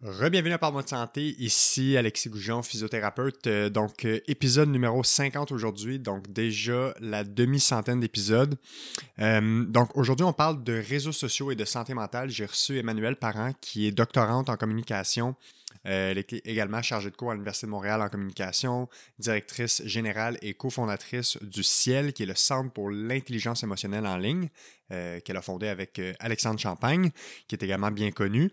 Rebienvenue à Parle-moi de santé, ici Alexis Goujon, physiothérapeute. Euh, donc, euh, épisode numéro 50 aujourd'hui, donc déjà la demi-centaine d'épisodes. Euh, donc, aujourd'hui, on parle de réseaux sociaux et de santé mentale. J'ai reçu Emmanuel Parent, qui est doctorante en communication euh, elle est également chargée de cours à l'Université de Montréal en communication, directrice générale et cofondatrice du Ciel, qui est le Centre pour l'intelligence émotionnelle en ligne, euh, qu'elle a fondé avec euh, Alexandre Champagne, qui est également bien connu.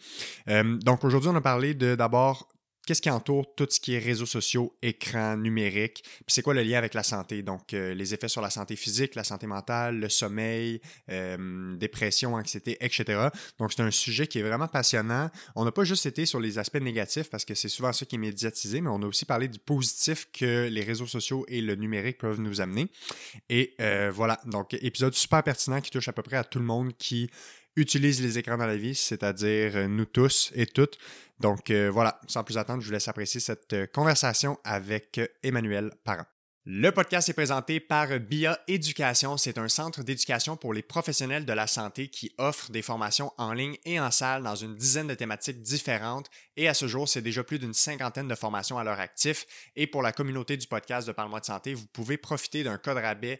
donc aujourd'hui, on a parlé de d'abord qu'est-ce qui entoure tout ce qui est réseaux sociaux, écran, numérique, puis c'est quoi le lien avec la santé, donc euh, les effets sur la santé physique, la santé mentale, le sommeil, euh, dépression, anxiété, etc. Donc c'est un sujet qui est vraiment passionnant. On n'a pas juste été sur les aspects négatifs parce que c'est souvent ça qui est médiatisé, mais on a aussi parlé du positif que les réseaux sociaux et le numérique peuvent nous amener. Et euh, voilà, donc épisode super pertinent qui touche à peu près à tout le monde qui utilise les écrans dans la vie, c'est-à-dire nous tous et toutes. Donc euh, voilà, sans plus attendre, je vous laisse apprécier cette euh, conversation avec euh, Emmanuel Parent. Le podcast est présenté par BIA Éducation. C'est un centre d'éducation pour les professionnels de la santé qui offre des formations en ligne et en salle dans une dizaine de thématiques différentes. Et à ce jour, c'est déjà plus d'une cinquantaine de formations à leur actif. Et pour la communauté du podcast de Parle-moi de santé, vous pouvez profiter d'un code rabais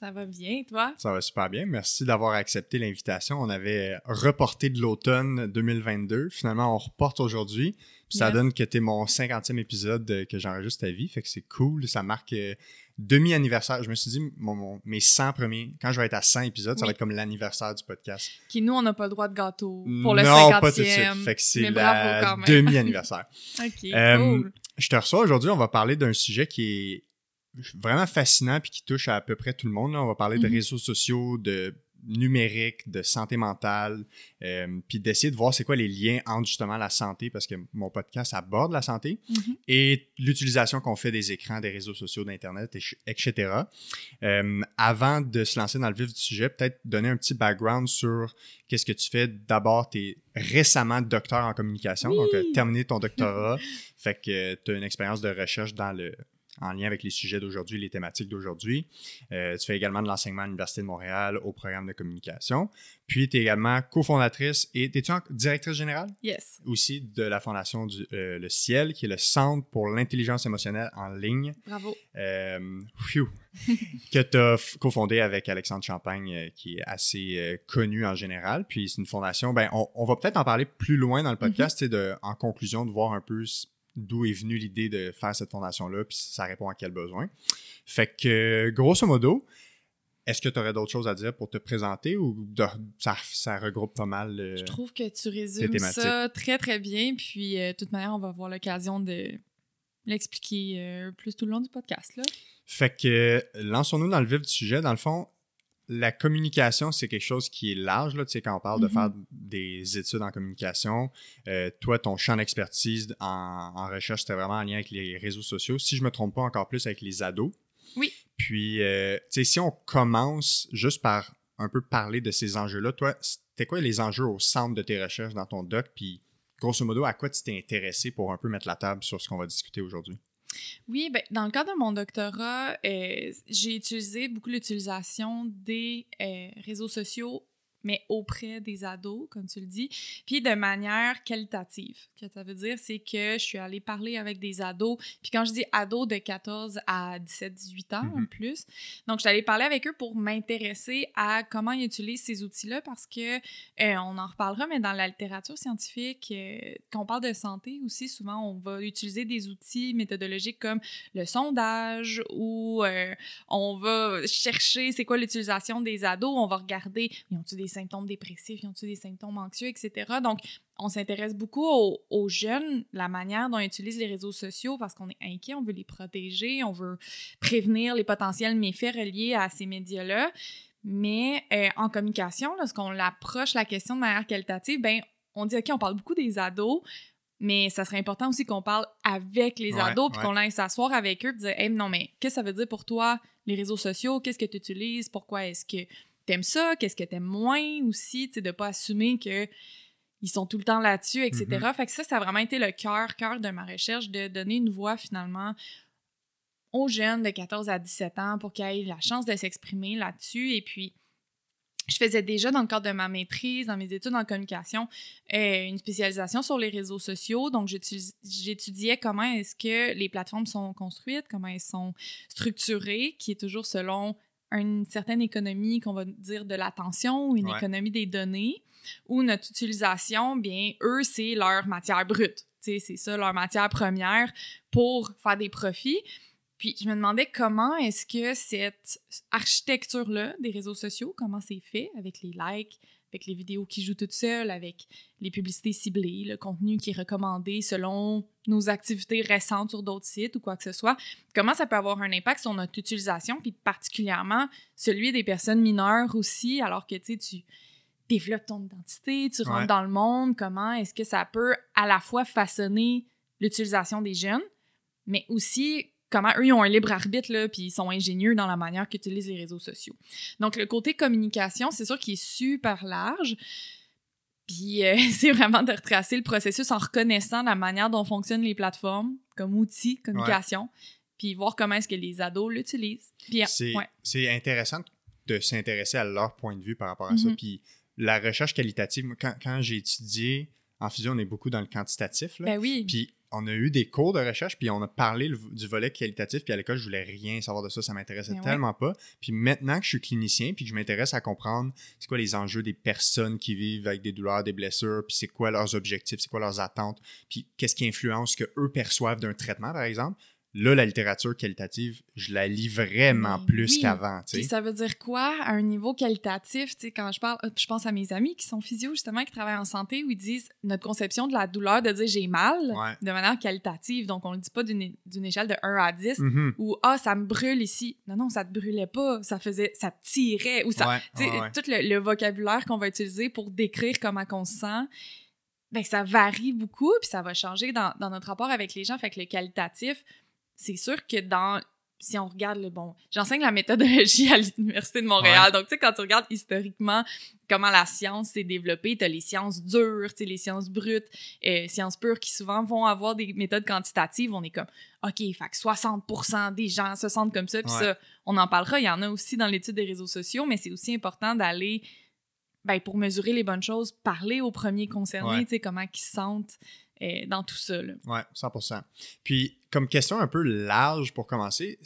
Ça va bien, toi? Ça va super bien. Merci d'avoir accepté l'invitation. On avait reporté de l'automne 2022. Finalement, on reporte aujourd'hui. ça donne que tu es mon 50e épisode que j'enregistre ta vie. Fait que c'est cool. Ça marque euh, demi-anniversaire. Je me suis dit, mon, mes 100 premiers, quand je vais être à 100 épisodes, ça va être comme l'anniversaire du podcast. Qui, nous, on n'a pas le droit de gâteau pour le 50e. Non, pas tout de suite. Fait que c'est la demi-anniversaire. OK, euh, cool. Je te reçois aujourd'hui. On va parler d'un sujet qui est vraiment fascinant puis qui touche à, à peu près tout le monde. On va parler de mhm. réseaux sociaux, de numérique, de santé mentale, euh, puis d'essayer de voir c'est quoi les liens entre justement la santé, parce que mon podcast aborde la santé, mhm. et l'utilisation qu'on fait des écrans, des réseaux sociaux, d'Internet, etc. Euh, avant de se lancer dans le vif du sujet, peut-être donner un petit background sur qu'est-ce que tu fais. D'abord, tu es récemment docteur en communication, donc as terminé ton doctorat, fait que tu as une expérience de recherche dans le en lien avec les sujets d'aujourd'hui, les thématiques d'aujourd'hui. Euh, tu fais également de l'enseignement à l'Université de Montréal au programme de communication. Puis, tu es également cofondatrice et es-tu directrice générale? Yes. Aussi de la fondation du, euh, Le Ciel, qui est le Centre pour l'intelligence émotionnelle en ligne. Bravo. Euh, que tu as cofondé avec Alexandre Champagne, qui est assez connu en général. Puis, c'est une fondation, ben, on, va peut-être en parler plus loin dans le podcast, mm de, en conclusion, de voir un peu d'où est venue l'idée de faire cette fondation-là, puis ça répond à quel besoin. Fait que, grosso modo, est-ce que tu aurais d'autres choses à dire pour te présenter ou ça, regroupe pas mal euh, Je trouve que tu résumes ça très, très bien. Puis, euh, de toute manière, on va avoir l'occasion de l'expliquer euh, plus tout le long du podcast. Là. Fait que, lançons-nous dans le vif du sujet. Dans le fond, la communication, c'est quelque chose qui est large. Là, tu sais, quand on parle de faire mm-hmm. des études en communication, euh, toi, ton champ d'expertise en, recherche, c'était vraiment en lien avec les réseaux sociaux. Si je ne me trompe pas, encore plus avec les ados. Oui. Puis, euh, tu sais, si on commence juste par un peu parler de ces enjeux-là, toi, c'était quoi les enjeux au centre de tes recherches dans ton doc? Puis, grosso modo, à quoi tu t'es intéressé pour un peu mettre la table sur ce qu'on va discuter aujourd'hui? Oui, ben, dans le cadre de mon doctorat, euh, j'ai utilisé beaucoup l'utilisation des euh, réseaux sociaux mais auprès des ados, comme tu le dis, puis de manière qualitative. Ce que ça veut dire, c'est que je suis allée parler avec des ados, puis quand je dis ados de 14 à 17, 18 ans en mm-hmm. plus, donc je suis allée parler avec eux pour m'intéresser à comment ils utilisent ces outils-là, parce que, euh, on en reparlera, mais dans la littérature scientifique, euh, quand on parle de santé aussi, souvent, on va utiliser des outils méthodologiques comme le sondage, ou euh, on va chercher c'est quoi l'utilisation des ados, on va regarder, ils ont-ils des symptômes dépressifs, ils ont-ils des symptômes anxieux, etc. Donc, on s'intéresse beaucoup aux, jeunes, la manière dont ils utilisent les réseaux sociaux parce qu'on est inquiet, on veut les protéger, on veut prévenir les potentiels méfaits reliés à ces médias-là. Mais euh, en communication, lorsqu'on approche la question de manière qualitative, ben on dit OK, on parle beaucoup des ados, mais ça serait important aussi qu'on parle avec les Ouais, ados, puis ouais. qu'on aille s'asseoir avec eux, puis dire, hey, non, mais qu'est-ce que ça veut dire pour toi, les réseaux sociaux? Qu'est-ce que tu utilises? Pourquoi est-ce que t'aimes ça? Qu'est-ce que t'aimes moins aussi? Tu sais, de pas assumer que ils sont tout le temps là-dessus, etc. Mm-hmm. Fait que ça, ça a vraiment été le cœur, cœur de ma recherche, de donner une voix finalement aux jeunes de 14 à 17 ans pour qu'ils aient la chance de s'exprimer là-dessus. Et puis, je faisais déjà dans le cadre de ma maîtrise, dans mes études en communication, euh, une spécialisation sur les réseaux sociaux. Donc, j'étu- j'étudiais comment est-ce que les plateformes sont construites, comment elles sont structurées, qui est toujours selon une certaine économie qu'on va dire de l'attention ou une Ouais. économie des données, ou notre utilisation, bien, eux, c'est leur matière brute. C'est ça, leur matière première pour faire des profits. Puis je me demandais comment est-ce que cette architecture-là des réseaux sociaux, comment c'est fait avec les likes, avec les vidéos qui jouent toutes seules, avec les publicités ciblées, le contenu qui est recommandé selon nos activités récentes sur d'autres sites ou quoi que ce soit, comment ça peut avoir un impact sur notre utilisation, puis particulièrement celui des personnes mineures aussi, alors que tu développes ton identité, tu rentres Ouais. dans le monde, comment est-ce que ça peut à la fois façonner l'utilisation des jeunes, mais aussi comment eux, ils ont un libre arbitre, là, puis ils sont ingénieux dans la manière qu'ils utilisent les réseaux sociaux. Donc, le côté communication, c'est sûr qu'il est super large. Puis, euh, c'est vraiment de retracer le processus en reconnaissant la manière dont fonctionnent les plateformes comme outil communication, puis voir comment est-ce que les ados l'utilisent. Puis, C'est ouais. intéressant de s'intéresser à leur point de vue par rapport à ça. Mhm. Puis la recherche qualitative, quand, quand j'ai étudié en physio, on est beaucoup dans le quantitatif. là. Ben oui. Puis on a eu des cours de recherche, puis on a parlé le- du volet qualitatif, puis à l'école, je voulais rien savoir de ça, ça m'intéressait Ben ouais. tellement pas. Puis maintenant que je suis clinicien, puis que je m'intéresse à comprendre c'est quoi les enjeux des personnes qui vivent avec des douleurs, des blessures, puis c'est quoi leurs objectifs, c'est quoi leurs attentes, puis qu'est-ce qui influence ce que eux perçoivent d'un traitement, par exemple. Là, la littérature qualitative, je la lis vraiment Mais plus oui. qu'avant, Puis ça veut dire quoi à un niveau qualitatif? Quand je parle, euh, je pense à mes amis qui sont physio, justement, qui travaillent en santé, où ils disent notre conception de la douleur, de dire j'ai mal, Ouais. de manière qualitative. Donc, on le dit pas d'une échelle de 1 à 10, Mhm. ou ah, ça me brûle ici. Non, non, ça te brûlait pas. Ça faisait, ça te tirait. Ou ça, ouais, ouais. tout le, le vocabulaire qu'on va utiliser pour décrire comment on se sent, ben, ça varie beaucoup, puis ça va changer dans, dans notre rapport avec les gens. Fait que le qualitatif, c'est sûr que dans si on regarde le bon, j'enseigne la méthodologie à l'Université de Montréal. Donc, tu sais, quand tu regardes historiquement comment la science s'est développée, tu as les sciences dures, tu sais, les sciences brutes, euh, sciences pures qui souvent vont avoir des méthodes quantitatives. On est comme, OK, fait que 60% des gens se sentent comme ça. Puis ça, on en parlera. Il y en a aussi dans l'étude des réseaux sociaux, mais c'est aussi important d'aller, ben, pour mesurer les bonnes choses, parler aux premiers concernés, Ouais. tu sais, comment ils se sentent euh, dans tout ça. Là. Ouais, 100%. Puis, comme question un peu large pour commencer,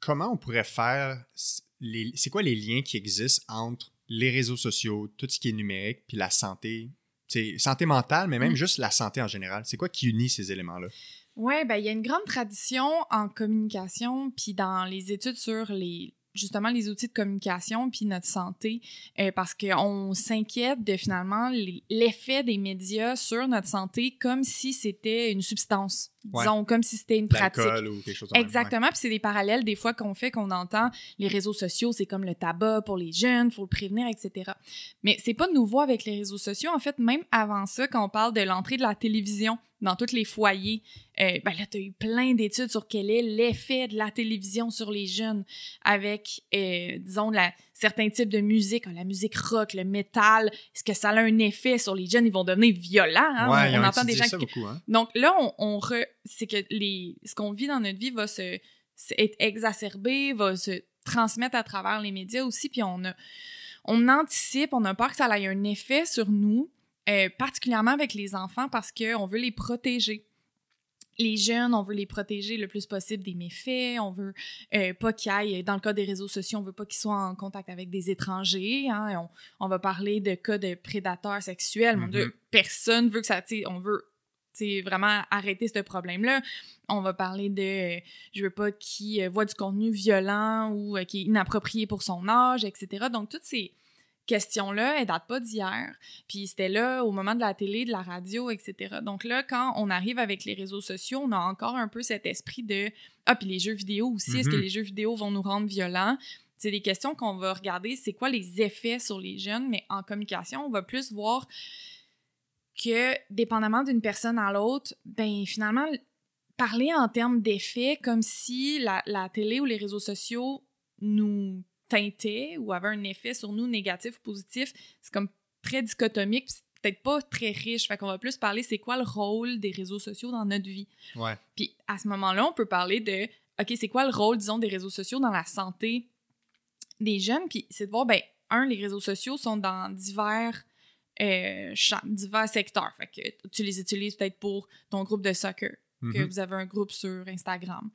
comment on pourrait faire, c'est quoi les liens qui existent entre les réseaux sociaux, tout ce qui est numérique, puis la santé, c'est santé mentale, mais même Mm. juste la santé en général? C'est quoi qui unit ces éléments-là? Ouais, ben il y a une grande tradition en communication puis dans les études sur les justement les outils de communication puis notre santé euh, parce qu'on s'inquiète de finalement l'effet des médias sur notre santé comme si c'était une substance, Ouais. disons comme si c'était une pratique. Ou quelque chose. Exactement, puis c'est des parallèles des fois qu'on fait, qu'on entend les réseaux sociaux, c'est comme le tabac pour les jeunes, faut le prévenir, etc. Mais c'est pas nouveau avec les réseaux sociaux. En fait, même avant ça, quand on parle de l'entrée de la télévision dans tous les foyers, euh, ben là, tu as eu plein d'études sur quel est l'effet de la télévision sur les jeunes avec, euh, disons, la, certains types de musique, hein, la musique rock, le métal. Est-ce que ça a un effet sur les jeunes? Ils vont devenir violents. Hein? Ouais, on, entend des gens ça qui, beaucoup, hein? donc là, on, on re- c'est que les, ce qu'on vit dans notre vie va se, se- être exacerbé, va se transmettre à travers les médias aussi, puis on a, on anticipe, on a peur que ça ait un effet sur nous, euh, particulièrement avec les enfants, parce qu'on veut les protéger. Les jeunes, on veut les protéger le plus possible des méfaits. On veut euh, pas qu'ils aillent, dans le cas des réseaux sociaux, on veut pas qu'ils soient en contact avec des étrangers. hein. On, on va parler de cas de prédateurs sexuels. Mon Mhm. Dieu, personne veut que ça, on veut vraiment arrêter ce problème-là. On va parler de je veux pas qu'il euh, voit du contenu violent ou euh, qui est inapproprié pour son âge, etc. Donc, toutes ces questions-là, elles datent pas d'hier. Puis c'était là au moment de la télé, de la radio, etc. Donc là, quand on arrive avec les réseaux sociaux, on a encore un peu cet esprit de ah puis les jeux vidéo aussi. Est-ce que Mhm. les jeux vidéo vont nous rendre violents? C'est des questions qu'on va regarder. C'est quoi les effets sur les jeunes? Mais en communication, on va plus voir que, dépendamment d'une personne à l'autre, ben finalement, parler en termes d'effets, comme si la, la, télé ou les réseaux sociaux nous teintaient ou avaient un effet sur nous négatif ou positif, c'est comme très dichotomique, peut-être pas très riche. Fait qu'on va plus parler c'est quoi le rôle des réseaux sociaux dans notre vie? Ouais. Puis à ce moment-là, on peut parler de OK, c'est quoi le rôle, disons, des réseaux sociaux dans la santé des jeunes? Puis c'est de voir, ben, un, les réseaux sociaux sont dans divers, euh, divers secteurs. Fait que tu les utilises peut-être pour ton groupe de soccer que Mhm. vous avez un groupe sur Instagram.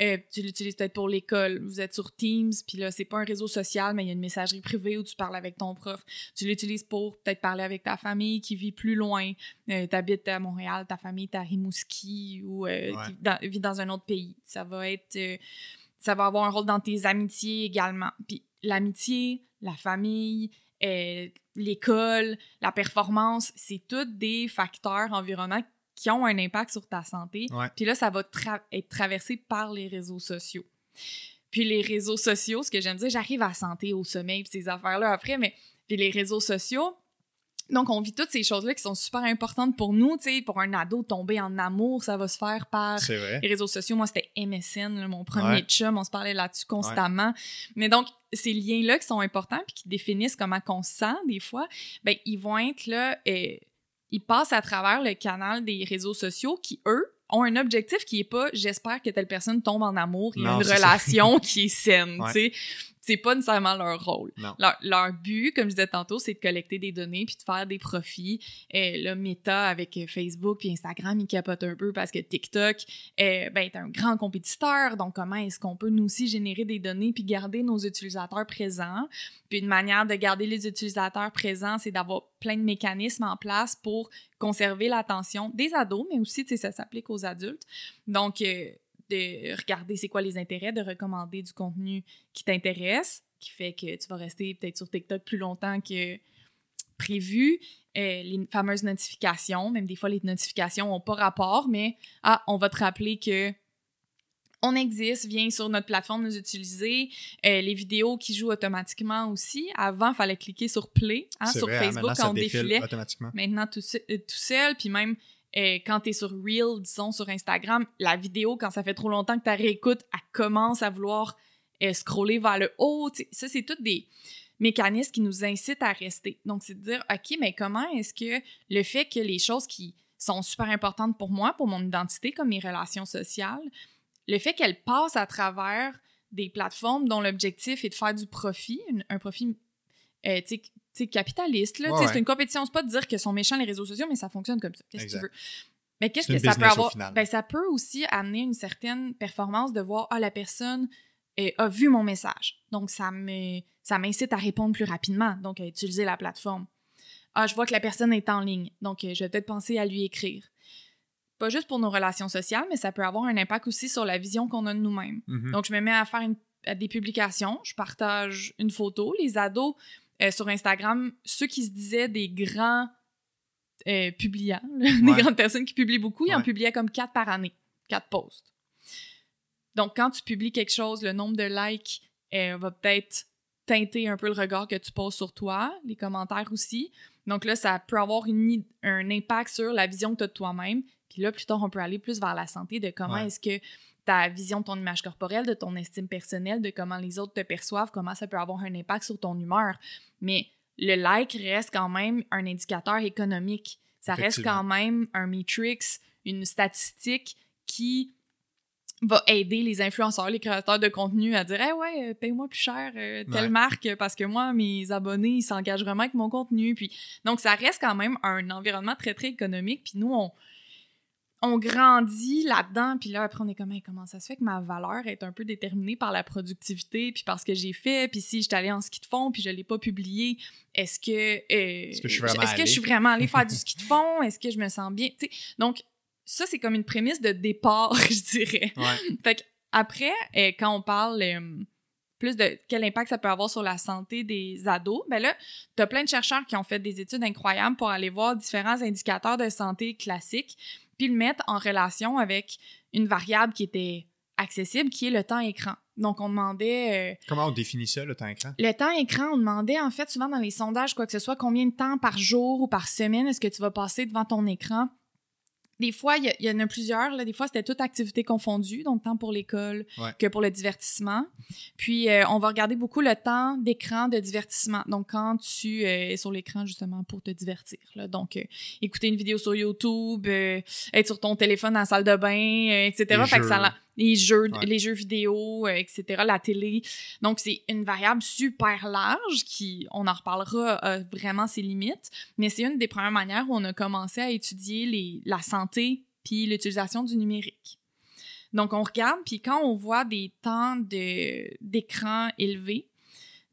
Euh, tu l'utilises peut-être pour l'école. Vous êtes sur Teams, puis là, c'est pas un réseau social, mais il y a une messagerie privée où tu parles avec ton prof. Tu l'utilises pour peut-être parler avec ta famille qui vit plus loin. Euh, tu habites à Montréal, ta famille est à Rimouski ou euh, Ouais. qui dans- vit dans un autre pays. Ça va être... euh, ça va avoir un rôle dans tes amitiés également. Puis l'amitié, la famille, l'école, la performance, c'est tous des facteurs environnants qui ont un impact sur ta santé. Ouais. Puis là, ça va tra- être traversé par les réseaux sociaux. Puis les réseaux sociaux, ce que j'aime dire, j'arrive à la santé, au sommeil, puis ces affaires-là après, mais puis les réseaux sociaux, donc on vit toutes ces choses-là qui sont super importantes pour nous, tu sais, pour un ado tomber en amour, ça va se faire par les réseaux sociaux. Moi, c'était MSN, là, mon premier Ouais. chum, on se parlait là-dessus constamment. Mais donc, ces liens-là qui sont importants puis qui définissent comment on se sent des fois, ben ils vont être là, euh, ils passent à travers le canal des réseaux sociaux qui, eux, ont un objectif qui est pas « j'espère que telle personne tombe en amour et Non, une relation qui est saine Ouais. tu sais. C'est pas nécessairement leur rôle. Leur, leur but, comme je disais tantôt, c'est de collecter des données puis de faire des profits. Euh, le Meta avec Facebook puis Instagram, ils capotent un peu parce que TikTok euh, ben, est un grand compétiteur. Donc, comment est-ce qu'on peut nous aussi générer des données puis garder nos utilisateurs présents? Puis une manière de garder les utilisateurs présents, c'est d'avoir plein de mécanismes en place pour conserver l'attention des ados, mais aussi, tu sais, ça s'applique aux adultes. Donc, euh, de regarder c'est quoi les intérêts, de recommander du contenu qui t'intéresse, qui fait que tu vas rester peut-être sur TikTok plus longtemps que prévu. Euh, les fameuses notifications, même des fois les notifications n'ont pas rapport, mais ah, on va te rappeler que on existe, viens sur notre plateforme nous utiliser. Euh, les vidéos qui jouent automatiquement aussi. Avant, il fallait cliquer sur Play hein, sur vrai, hein, Facebook quand on défile défilait automatiquement. maintenant tout, euh, tout seul, puis même euh, quand t'es sur Reel, disons sur Instagram, la vidéo, quand ça fait trop longtemps que tu réécoutes, elle commence à vouloir euh, scroller vers le haut. tu ça, c'est tous des mécanismes qui nous incitent à rester. Donc, c'est de dire, OK, mais comment est-ce que le fait que les choses qui sont super importantes pour moi, pour mon identité, comme mes relations sociales, le fait qu'elles passent à travers des plateformes dont l'objectif est de faire du profit, une- un profit euh, capitaliste. Là, Ouais, ouais. C'est une compétition. C'est pas de dire que sont méchants les réseaux sociaux, mais ça fonctionne comme ça. Qu'est-ce que tu veux? Mais qu'est-ce que ça peut avoir? Ben, ça peut aussi amener une certaine performance de voir, ah, la personne a vu mon message. Donc, ça m'incite à répondre plus rapidement, donc à utiliser la plateforme. Ah, je vois que la personne est en ligne, donc euh, je vais peut-être penser à lui écrire. Pas juste pour nos relations sociales, mais ça peut avoir un impact aussi sur la vision qu'on a de nous-mêmes. Mhm. Donc, je me mets à faire une- à des publications, je partage une photo. Les ados euh, sur Instagram, ceux qui se disaient des grands euh, publiants, là, des grandes personnes qui publient beaucoup, ils en publiaient comme quatre par année, quatre posts. Donc, quand tu publies quelque chose, le nombre de likes euh, va peut-être teinter un peu le regard que tu poses sur toi, les commentaires aussi. Donc là, ça peut avoir une un impact sur la vision que tu as de toi-même. Puis là, plus tard, on peut aller plus vers la santé, de comment Ouais. est-ce que ta vision de ton image corporelle, de ton estime personnelle, de comment les autres te perçoivent, comment ça peut avoir un impact sur ton humeur. Mais le like reste quand même un indicateur économique. Ça reste quand même un matrix, une statistique qui va aider les influenceurs, les créateurs de contenu à dire hey, ouais, euh, paye-moi plus cher euh, telle Ouais. marque parce que moi, mes abonnés, ils s'engagent vraiment avec mon contenu. Puis, donc, ça reste quand même un environnement très, très économique. Puis nous, on, on grandit là-dedans. Puis là, après, on est comme Hey, comment ça se fait que ma valeur est un peu déterminée par la productivité, puis par ce que j'ai fait. Puis si j'étais allée en ski de fond, puis je ne l'ai pas publié, est-ce que, euh, Est-ce que je suis vraiment est-ce que je suis allée? vraiment allée faire du ski de fond? Est-ce que je me sens bien? Tu donc, ça, c'est comme une prémisse de départ, je dirais. Ouais. Fait après, euh, quand on parle euh, plus de quel impact ça peut avoir sur la santé des ados, ben là, t'as plein de chercheurs qui ont fait des études incroyables pour aller voir différents indicateurs de santé classiques, puis le mettre en relation avec une variable qui était accessible, qui est le temps écran. Donc, on demandait... euh, Comment on définit ça, le temps écran? le temps écran, on demandait en fait souvent dans les sondages, quoi que ce soit, combien de temps par jour ou par semaine est-ce que tu vas passer devant ton écran? Des fois, il y, en a plusieurs. Là. Des fois, c'était toute activité confondue, donc tant pour l'école Ouais. que pour le divertissement. Puis, euh, on va regarder beaucoup le temps d'écran de divertissement. Donc, quand tu euh, es sur l'écran, justement, pour te divertir. Là. Donc, euh, écouter une vidéo sur YouTube, euh, être sur ton téléphone dans la salle de bain, euh, etc. Fait que ça les jeux, Ouais. les jeux vidéo, euh, etc., la télé. Donc, c'est une variable super large qui, on en reparlera, a vraiment ses limites, mais c'est une des premières manières où on a commencé à étudier les, la santé puis l'utilisation du numérique. Donc, on regarde, puis quand on voit des temps de- d'écran élevés,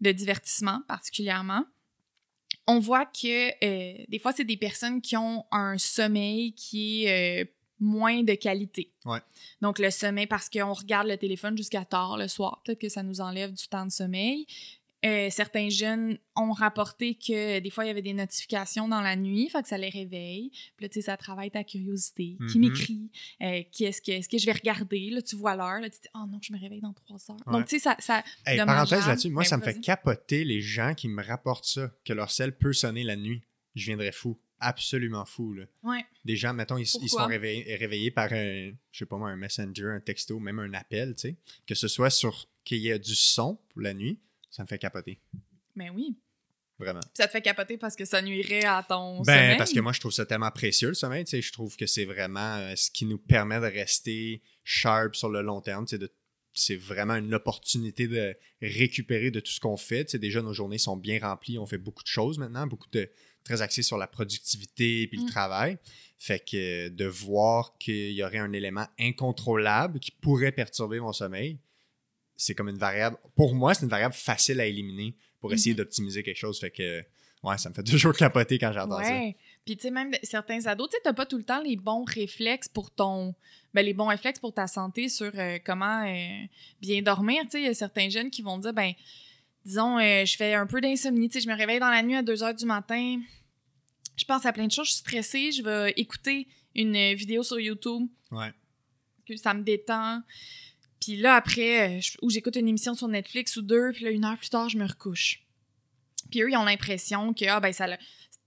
de divertissement particulièrement, on voit que euh, des fois, c'est des personnes qui ont un sommeil qui est euh, moins de qualité. Ouais. Donc, le sommeil, parce qu'on regarde le téléphone jusqu'à tard le soir, peut-être que ça nous enlève du temps de sommeil. Euh, certains jeunes ont rapporté que des fois, il y avait des notifications dans la nuit, fait que ça les réveille. Puis là, tu sais, ça travaille ta curiosité. Qui Mhm. m'écrit? Euh, qui est-ce que, je vais regarder? Là, tu vois l'heure. Là, tu dis, oh non, je me réveille dans trois heures. Ouais. Donc, tu sais, ça, ça, Hey, parenthèse là-dessus, moi, ça me fait capoter les gens qui me rapportent ça, que leur sel peut sonner la nuit. Je viendrais fou. Absolument fou, là. Ouais. Des gens, mettons, ils, sont réveillés, réveillés par un, je sais pas moi, un messenger, un texto, même un appel, tu sais. Que ce soit sur qu'il y ait du son pour la nuit, ça me fait capoter. Ben oui. Vraiment. Puis ça te fait capoter parce que ça nuirait à ton Ben, sommeil? parce que moi, je trouve ça tellement précieux, le sommeil. Tu sais, je trouve que c'est vraiment euh, ce qui nous permet de rester sharp sur le long terme. tu sais, de- C'est vraiment une opportunité de récupérer de tout ce qu'on fait. Tu sais, déjà, nos journées sont bien remplies. On fait beaucoup de choses maintenant, beaucoup de très axé sur la productivité puis Mm. le travail. Fait que euh, de voir qu'il y aurait un élément incontrôlable qui pourrait perturber mon sommeil, c'est comme une variable. Pour moi, c'est une variable facile à éliminer pour essayer Mhm. d'optimiser quelque chose. Fait que, ouais, ça me fait toujours capoter quand j'entends ça. Ouais. Puis, tu sais, même certains ados, tu sais, t'as pas tout le temps les bons réflexes pour ton. Ben, les bons réflexes pour ta santé sur euh, comment euh, bien dormir. Tu sais, il y a certains jeunes qui vont dire, ben, disons, euh, je fais un peu d'insomnie. Tu sais, je me réveille dans la nuit à 2 heures du matin. Je pense à plein de choses. Je suis stressée. Je vais écouter une vidéo sur YouTube. Ouais. que ça me détend. Puis là, après, euh, je- ou j'écoute une émission sur Netflix ou deux, puis là, une heure plus tard, je me recouche. Puis eux, ils ont l'impression que ah, ben, ça,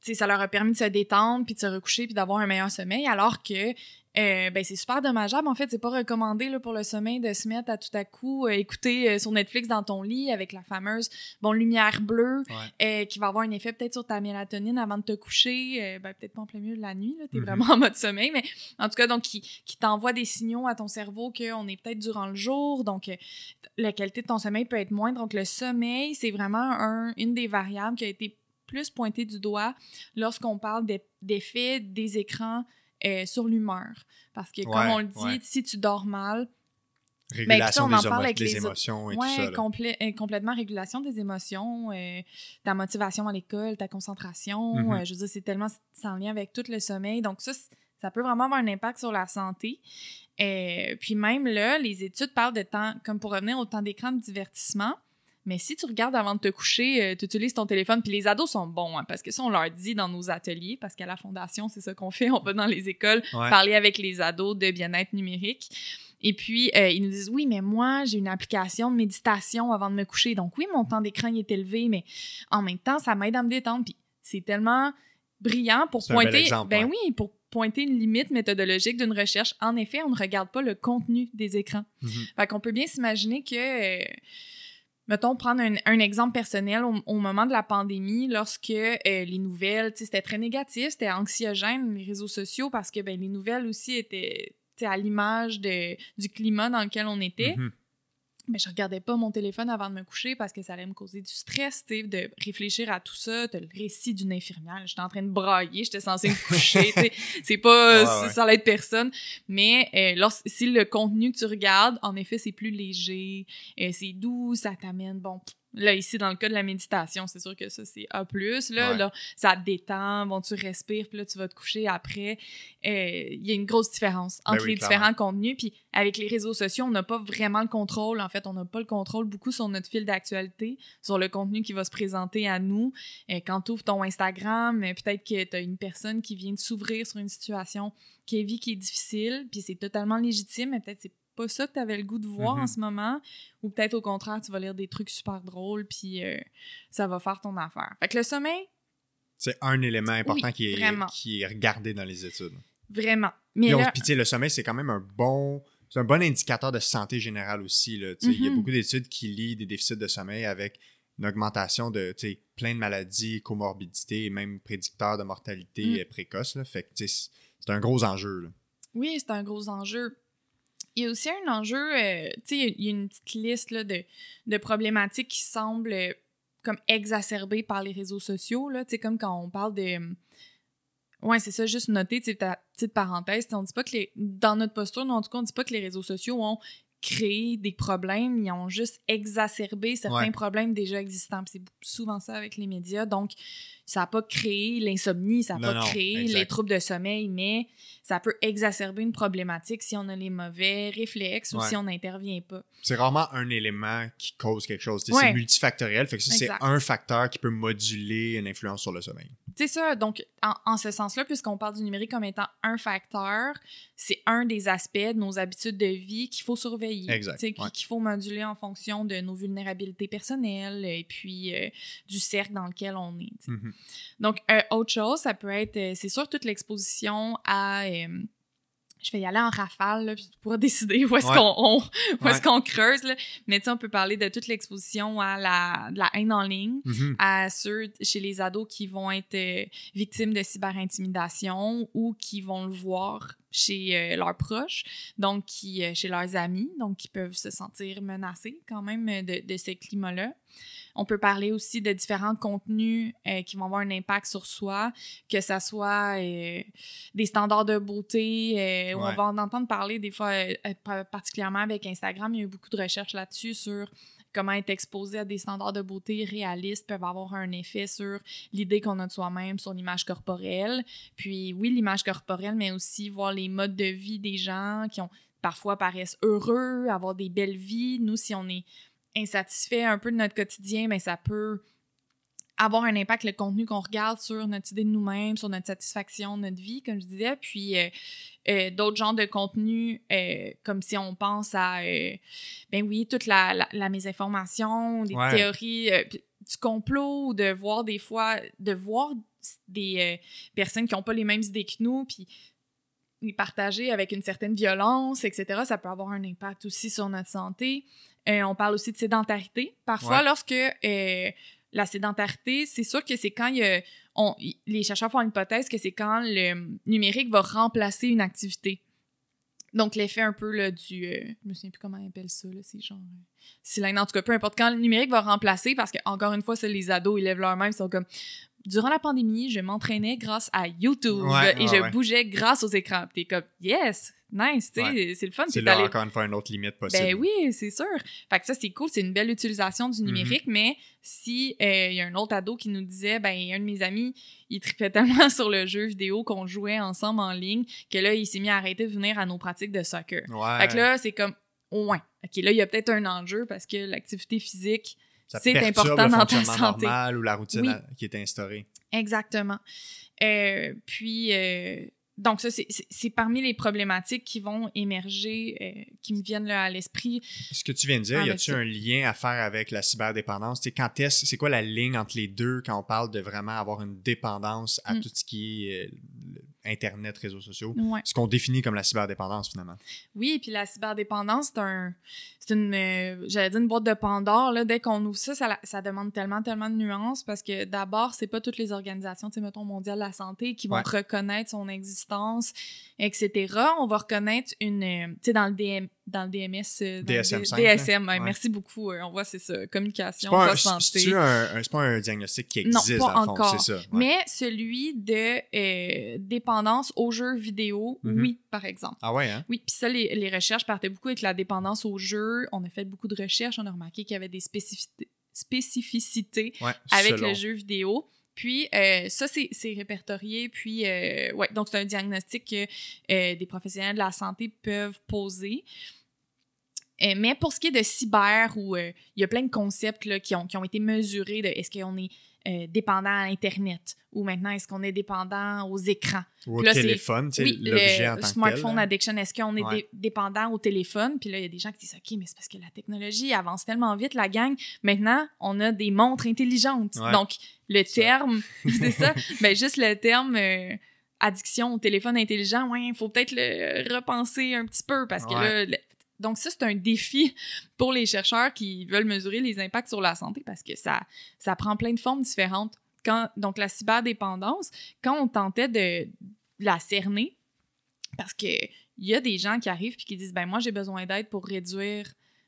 ça leur a permis de se détendre, puis de se recoucher, puis d'avoir un meilleur sommeil, alors que euh, ben, c'est super dommageable. En fait, c'est pas recommandé là, pour le sommeil de se mettre à tout à coup euh, écouter euh, sur Netflix dans ton lit avec la fameuse bon, lumière bleue Ouais. qui va avoir un effet peut-être sur ta mélatonine avant de te coucher. ben, peut-être pas en plein milieu de la nuit, là, t'es Mhm. vraiment en mode sommeil, mais en tout cas, donc, qui, qui t'envoie des signaux à ton cerveau qu'on est peut-être durant le jour, donc la qualité de ton sommeil peut être moindre. Donc, le sommeil, c'est vraiment un, une des variables qui a été plus pointée du doigt lorsqu'on parle d'e- d'effet des écrans euh, sur l'humeur. Parce que, comme Ouais, on le dit, ouais. si tu dors mal, Régulation Ben, écoutez, on en des, parle émo- avec les autres. émotions et tout ça. complè- euh, complètement régulation des émotions, euh, ta motivation à l'école, ta concentration. Mhm. euh, je veux dire, c'est tellement en lien avec tout le sommeil. Donc, ça, ça peut vraiment avoir un impact sur la santé. Euh, puis même là, les études parlent de temps, comme pour revenir au temps d'écran de divertissement. Mais si tu regardes avant de te coucher, tu utilises ton téléphone, puis les ados sont bons, hein, parce que ça, on leur dit dans nos ateliers, parce qu'à la Fondation, c'est ça qu'on fait, on va dans les écoles Ouais. parler avec les ados de bien-être numérique. Et puis, euh, ils nous disent, oui, mais moi, j'ai une application de méditation avant de me coucher. Donc, oui, mon temps d'écran est élevé, mais en même temps, ça m'aide à me détendre. Puis, c'est tellement brillant pour pointer... exemple, ben ouais. oui, pour pointer une limite méthodologique d'une recherche. En effet, on ne regarde pas le contenu des écrans. Mhm. Fait qu'on peut bien s'imaginer que... euh, Mettons, prendre un, exemple personnel au, moment de la pandémie, lorsque euh, les nouvelles, c'était très négatif, c'était anxiogène, les réseaux sociaux, parce que ben, les nouvelles aussi étaient à l'image du climat dans lequel on était. Mhm. Mais je regardais pas mon téléphone avant de me coucher parce que ça allait me causer du stress, tu de réfléchir à tout ça. T'as le récit d'une infirmière, j'étais en train de brailler, j'étais censée me coucher. C'est pas, ouais. ça allait être personne. Mais euh, si le contenu que tu regardes, en effet, c'est plus léger, euh, c'est doux, ça t'amène, bon, là, ici, dans le cas de la méditation, c'est sûr que ça, c'est A+, là, Ouais. là, ça te détend, bon, tu respires, puis là, tu vas te coucher après. Euh, Il y a une grosse différence Ben entre oui, les clairement. différents contenus, puis avec les réseaux sociaux, on n'a pas vraiment le contrôle. En fait, on n'a pas le contrôle beaucoup sur notre fil d'actualité, sur le contenu qui va se présenter à nous. Euh, quand tu ouvres ton Instagram, euh, peut-être que tu as une personne qui vient de s'ouvrir sur une situation qui est vie qui est difficile, puis c'est totalement légitime, mais peut-être c'est pas ça que tu avais le goût de voir en Mhm. ce moment. Ou peut-être au contraire, tu vas lire des trucs super drôles, puis euh, ça va faire ton affaire. Fait que le sommeil, C'est un élément important Oui, qui, est, qui est regardé dans les études. vraiment. Mais là, puis, tu sais, le sommeil, c'est quand même un bon. C'est un bon indicateur de santé générale aussi. Il y a Mhm. beaucoup d'études qui lient des déficits de sommeil avec une augmentation de plein de maladies, comorbidités et même prédicteurs de mortalité Mm. précoce. Là. Fait que c'est un gros enjeu. là. Oui, c'est un gros enjeu. Il y a aussi un enjeu, euh, tu sais, il y a une petite liste là, de, de problématiques qui semblent euh, comme exacerbées par les réseaux sociaux, là, tu sais, comme quand on parle de... Ouais, c'est ça, juste noter, petite parenthèse, on dit pas que les... Dans notre posture, nous, en tout cas, on dit pas que les réseaux sociaux ont créé des problèmes, ils ont juste exacerbé certains Ouais. problèmes déjà existants. C'est souvent ça avec les médias, donc ça n'a pas créé l'insomnie, ça n'a pas non, créé exact. les troubles de sommeil, mais ça peut exacerber une problématique si on a les mauvais réflexes ou si on n'intervient pas. C'est rarement un élément qui cause quelque chose. Ouais. C'est multifactoriel. Fait que ça, c'est un facteur qui peut moduler une influence sur le sommeil. C'est ça, donc en, en ce sens-là, puisqu'on parle du numérique comme étant un facteur, c'est un des aspects de nos habitudes de vie qu'il faut surveiller. Exact, ouais. qu'il faut moduler en fonction de nos vulnérabilités personnelles et puis euh, du cercle dans lequel on est. Mhm. Donc, euh, autre chose, ça peut être, euh, c'est sûr, toute l'exposition à. euh, je vais y aller en rafale, là, puis tu pourras décider où est-ce Ouais. qu'on on- où est-ce qu'on creuse. Là. Mais tu sais, on peut parler de toute l'exposition à la, de la haine en ligne, Mhm. à ceux chez les ados qui vont être euh, victimes de cyberintimidation ou qui vont le voir chez euh, leurs proches, donc qui, euh, chez leurs amis, donc qui peuvent se sentir menacés quand même de, de ce climat-là. On peut parler aussi de différents contenus euh, qui vont avoir un impact sur soi, que ça soit euh, des standards de beauté, euh, Ouais. on va en entendre parler des fois, pa- particulièrement avec Instagram, il y a eu beaucoup de recherches là-dessus sur comment être exposé à des standards de beauté réalistes peuvent avoir un effet sur l'idée qu'on a de soi-même, sur l'image corporelle. Puis oui, l'image corporelle, mais aussi voir les modes de vie des gens qui ont parfois paraissent heureux, avoir des belles vies. Nous, si on est insatisfait un peu de notre quotidien, mais ça peut avoir un impact le contenu qu'on regarde sur notre idée de nous-mêmes, sur notre satisfaction, notre vie, comme je disais. Puis euh, euh, d'autres genres de contenus, euh, comme si on pense à, ben oui, toute la, la, la mésinformation, des Ouais. théories du complot, ou de voir des fois, de voir des personnes qui n'ont pas les mêmes idées que nous, puis les partager avec une certaine violence, etc., ça peut avoir un impact aussi sur notre santé. Euh, on parle aussi de sédentarité. Parfois, Ouais. lorsque euh, la sédentarité, c'est sûr que c'est quand il y a, on- y- les chercheurs font l'hypothèse que c'est quand le numérique va remplacer une activité. Donc, l'effet un peu là, du. euh, je me souviens plus comment ils appellent ça, là, c'est genre. euh. En tout cas, peu importe quand le numérique va remplacer, parce que, encore une fois, c'est les ados, ils lèvent leur main, ils sont comme. Durant la pandémie, je m'entraînais grâce à YouTube Ouais, et ouais, je ouais. bougeais grâce aux écrans. T'es comme, yes, nice, tu sais, c'est le fun. C'est là, allé- encore une fois, une autre limite possible. ben oui, c'est sûr. Fait que ça, c'est cool. C'est une belle utilisation Mhm. du numérique, mais si euh, il y a un autre ado qui nous disait, ben, un de mes amis, il tripait tellement sur le jeu vidéo qu'on jouait ensemble en ligne que là, il s'est mis à arrêter de venir à nos pratiques de soccer. Fait que là, c'est comme, ouais. OK, là, il y a peut-être un enjeu parce que l'activité physique, c'est important le dans ta santé. normal ou la routine Oui. à- qui est instaurée. Exactement. Euh, puis, euh, donc ça, c'est- parmi les problématiques qui vont émerger, euh, qui me viennent là, à l'esprit. Ce que tu viens de dire, y ça- un lien à faire avec la cyberdépendance? Tu sais, quand est-ce, c'est quoi la ligne entre les deux quand on parle de vraiment avoir une dépendance à Mm. tout ce qui est Internet, réseaux sociaux? Ouais. Ce qu'on définit comme la cyberdépendance, finalement. Oui, puis la cyberdépendance, c'est un, c'est une, euh, j'allais dire une boîte de Pandore. Là, dès qu'on ouvre ça, ça, demande tellement, tellement de nuances parce que d'abord, c'est pas toutes les organisations, tu sais, mettons mondiales de la santé, qui vont Ouais. reconnaître son existence, etc. On va reconnaître une, euh, tu sais, dans le DM, dans le DMS, euh, dans le DSM-5, D- DSM. là. ouais, Ouais. Merci beaucoup. on voit, c'est ça, communication, pas, un, c'est- santé. pas un diagnostic qui Non, existe, pas dans le fond, encore. c'est ça. Mais celui de dépendance aux jeux vidéo, Mhm. oui, par exemple. Ah ouais, hein? Oui, puis ça, les, les recherches partaient beaucoup avec la dépendance aux jeux. On a fait beaucoup de recherches. On a remarqué qu'il y avait des spécificités, spécificités Ouais, avec selon. le jeu vidéo. Puis euh, ça, c'est répertorié. Puis, euh, ouais, donc c'est un diagnostic que euh, des professionnels de la santé peuvent poser. Mais pour ce qui est de cyber, où il y a plein de concepts là, qui, ont, qui ont été mesurés de est-ce qu'on est euh, dépendant à Internet? Ou maintenant est-ce qu'on est dépendant aux écrans? Ou au Là, c'est- téléphone, sais, Oui, l'objet en que smartphone tel. addiction, est-ce qu'on est Ouais. dépendant au téléphone? Puis là, il y a des gens qui disent OK, mais c'est parce que la technologie avance tellement vite, la gang. Maintenant, on a des montres intelligentes. Ouais. Donc, le terme, c'est ça, ben juste le terme euh, addiction au téléphone intelligent, ouais, il faut peut-être le repenser un petit peu parce que Ouais. là, donc ça, c'est un défi pour les chercheurs qui veulent mesurer les impacts sur la santé parce que ça, ça prend plein de formes différentes. Quand, donc, la cyberdépendance, quand on tentait de la cerner, parce que il y a des gens qui arrivent puis qui disent ben moi j'ai besoin d'aide pour réduire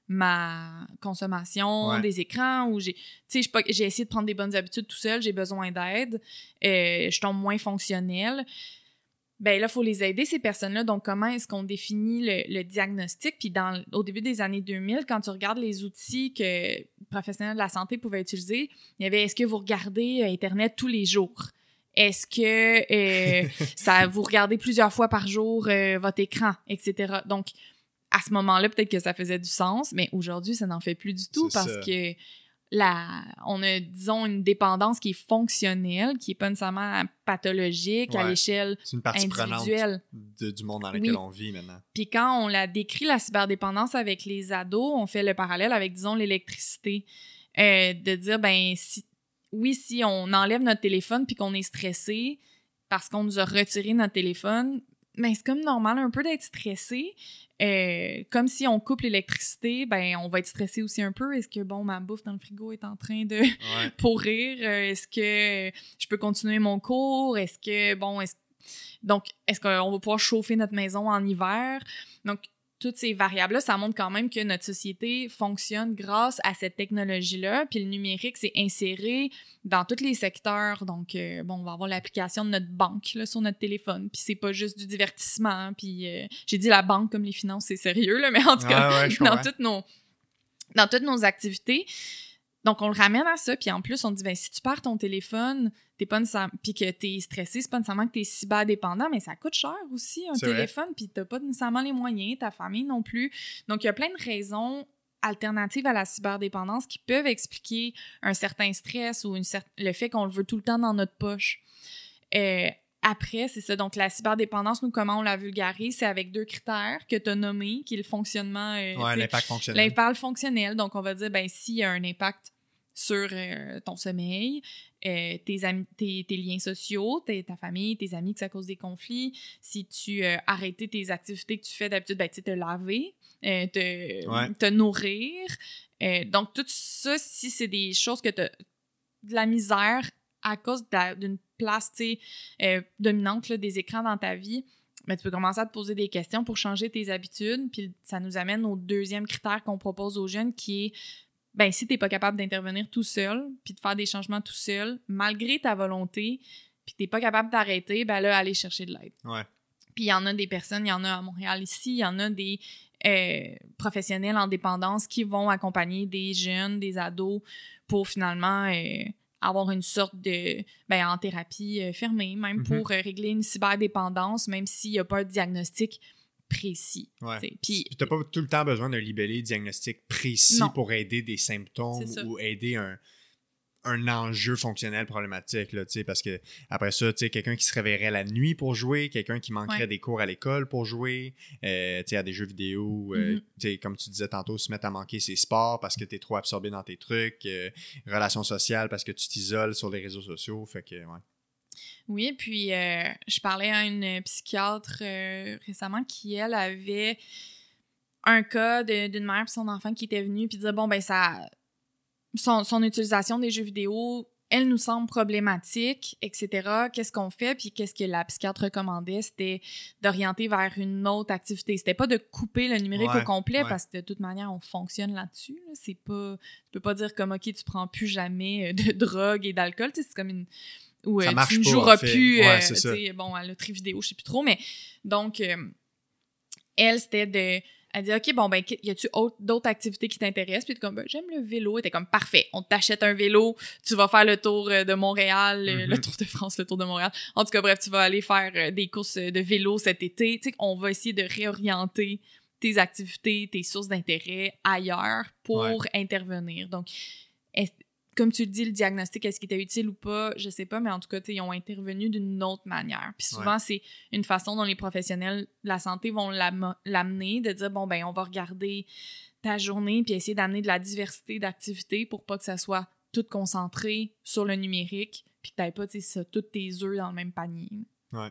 ma consommation Ouais. des écrans ou j'ai j'ai essayé de prendre des bonnes habitudes tout seul j'ai besoin d'aide euh, je tombe moins fonctionnel ben là, il faut les aider, ces personnes-là. Donc, comment est-ce qu'on définit le, le diagnostic? Puis, dans, au début des années 2000, quand tu regardes les outils que les professionnels de la santé pouvaient utiliser, il y avait est-ce que vous regardez euh, Internet tous les jours? Est-ce que euh, ça vous regardez plusieurs fois par jour euh, votre écran, etc. Donc, à ce moment-là, peut-être que ça faisait du sens, mais aujourd'hui, ça n'en fait plus du tout parce ça. que la, on a, disons, une dépendance qui est fonctionnelle, qui n'est pas nécessairement pathologique à l'échelle C'est une partie prenante individuelle. de- du monde dans Oui. lequel on vit maintenant. Puis quand on la décrit, la cyberdépendance avec les ados, on fait le parallèle avec, disons, l'électricité. Euh, de dire, ben, si, oui, si on enlève notre téléphone puis qu'on est stressé parce qu'on nous a retiré notre téléphone, ben, c'est comme normal un peu d'être stressé. Euh, comme si on coupe l'électricité, ben, on va être stressé aussi un peu. Est-ce que, bon, ma bouffe dans le frigo est en train de Ouais. pourrir? Euh, Est-ce que je peux continuer mon cours? Est-ce que, bon, est-ce donc, est-ce qu'on va pouvoir chauffer notre maison en hiver? Donc, toutes ces variables-là, ça montre quand même que notre société fonctionne grâce à cette technologie-là. Puis le numérique, c'est inséré dans tous les secteurs. Donc, euh, bon, on va avoir l'application de notre banque là, sur notre téléphone. Puis c'est pas juste du divertissement. Puis euh, j'ai dit la banque comme les finances, c'est sérieux, là, mais en tout cas, ouais, dans toutes nos dans toutes nos activités. Donc, on le ramène à ça, puis en plus, on dit, ben, si tu perds ton téléphone, t'es pas nécessairement, puis que t'es stressé, c'est pas nécessairement que t'es cyberdépendant, mais ça coûte cher aussi, un téléphone, puis t'as pas nécessairement les moyens, ta famille non plus. Donc, il y a plein de raisons alternatives à la cyberdépendance qui peuvent expliquer un certain stress ou une cer- le fait qu'on le veut tout le temps dans notre poche. Euh, après, c'est ça. Donc, la cyberdépendance, nous, comment on la vulgarise, c'est avec deux critères que tu as nommés, qui est le fonctionnement. euh, Ouais, l'impact fonctionnel. L'impact fonctionnel, donc on va dire, ben, s'il y a un impact sur euh, ton sommeil, euh, tes, amis, tes, tes liens sociaux, tes- ta famille, tes amis, que ça cause des conflits, si tu euh, arrêtais tes activités que tu fais d'habitude, ben, te laver, te, Ouais. te nourrir. Donc, tout ça, si c'est des choses que tu de la misère à cause d'une place, dominante là, des écrans dans ta vie, mais tu peux commencer à te poser des questions pour changer tes habitudes. Puis ça nous amène au deuxième critère qu'on propose aux jeunes qui est ben si t'es pas capable d'intervenir tout seul, puis de faire des changements tout seul, malgré ta volonté, puis t'es pas capable d'arrêter, ben là, aller chercher de l'aide. Ouais. Puis il y en a des personnes, il y en a à Montréal ici, il y en a des euh, professionnels en dépendance qui vont accompagner des jeunes, des ados pour finalement euh, avoir une sorte de ben, en thérapie euh, fermée, même Mhm. pour régler une cyberdépendance, même s'il n'y a pas un diagnostic précis. Ouais. Puis t'as pas tout le temps besoin d'un libellé diagnostic précis Non. pour aider des symptômes ou aider un, un enjeu fonctionnel problématique, là, tu parce que après ça, tu sais, quelqu'un qui se réveillerait la nuit pour jouer, quelqu'un qui manquerait Ouais. des cours à l'école pour jouer, euh, tu sais, à des jeux vidéo, euh, Mhm. tu sais, comme tu disais tantôt, se mettre à manquer ses sports parce que t'es trop absorbé dans tes trucs, euh, relations sociales parce que tu t'isoles sur les réseaux sociaux, fait que, ouais. Oui, puis euh, je parlais à une psychiatre euh, récemment qui, elle, avait un cas d'une mère et son enfant qui était venu puis disait bon ben ça son, son utilisation des jeux vidéo elle nous semble problématique etc qu'est-ce qu'on fait? Puis qu'est-ce que la psychiatre recommandait? C'était d'orienter vers une autre activité. C'était pas de couper le numérique Ouais, au complet ouais. parce que de toute manière on fonctionne là-dessus là. c'est pas tu peux pas dire comme ok tu prends plus jamais euh, de drogue et d'alcool. Tu sais, c'est comme une ou Ça marche tu ne joueras en fait. plus Ouais, euh, c'est bon à la loterie vidéo je sais plus trop mais donc euh, elle c'était de elle dit ok bon ben y a-tu autre- d'autres activités qui t'intéressent puis t'es comme ben, j'aime le vélo et t'es comme parfait. On t'achète un vélo. Tu vas faire le tour euh, de Montréal le tour de France le tour de Montréal. En tout cas bref tu vas aller faire des courses de vélo cet été tu sais on va essayer de réorienter tes activités tes sources d'intérêt ailleurs pour Ouais. intervenir. Donc comme tu le dis, le diagnostic, est-ce qu'il était utile ou pas, je sais pas, mais en tout cas, ils ont intervenu d'une autre manière. Puis souvent, c'est une façon dont les professionnels de la santé vont l'amener, de dire, bon, ben, on va regarder ta journée, puis essayer d'amener de la diversité d'activités pour pas que ça soit tout concentré sur le numérique, puis que t'ailles pas, tu sais, tous tes œufs dans le même panier. Ouais.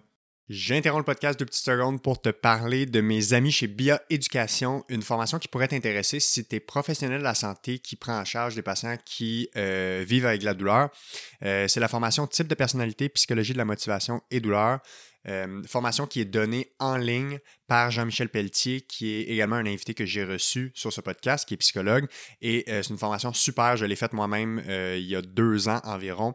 J'interromps le podcast de petites secondes pour te parler de mes amis chez BIA Éducation, une formation qui pourrait t'intéresser si tu es professionnel de la santé qui prend en charge des patients qui euh, vivent avec la douleur. Euh, c'est la formation type de personnalité, psychologie de la motivation et douleur. Euh, formation qui est donnée en ligne par Jean-Michel Pelletier, qui est également un invité que j'ai reçu sur ce podcast, qui est psychologue. Et c'est une formation super, je l'ai faite moi-même il y a deux ans environ,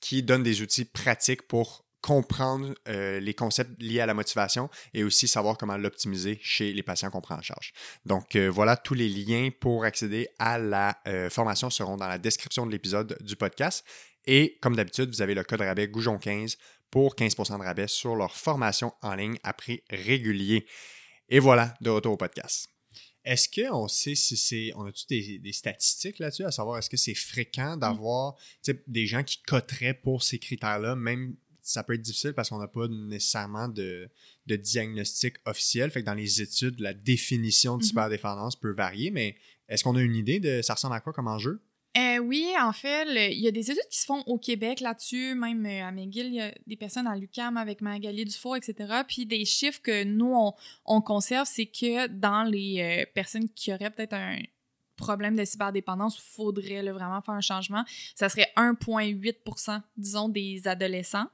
qui donne des outils pratiques pour comprendre euh, les concepts liés à la motivation et aussi savoir comment l'optimiser chez les patients qu'on prend en charge. Donc euh, voilà, tous les liens pour accéder à la euh, formation seront dans la description de l'épisode du podcast. Et comme d'habitude, vous avez le code rabais Goujon15 pour 15% de rabais sur leur formation en ligne à prix régulier. Et voilà, de retour au podcast. Est-ce qu'on sait si c'est. On a-tu des, des, statistiques là-dessus, à savoir est-ce que c'est fréquent d'avoir des gens qui coteraient pour ces critères-là, même ça peut être difficile parce qu'on n'a pas nécessairement de, diagnostic officiel. Fait que dans les études, la définition de cyberdépendance mhm. peut varier, mais est-ce qu'on a une idée de ça ressemble à quoi comme enjeu? Euh, oui, en fait, il y a des études qui se font au Québec là-dessus, même euh, à McGill, il y a des personnes à l'UQAM avec Magali Dufour, etc. Puis des chiffres que nous, on, conserve, c'est que dans les euh, personnes qui auraient peut-être un problème de cyberdépendance, il faudrait vraiment faire un changement, ça serait 1,8% disons, des adolescents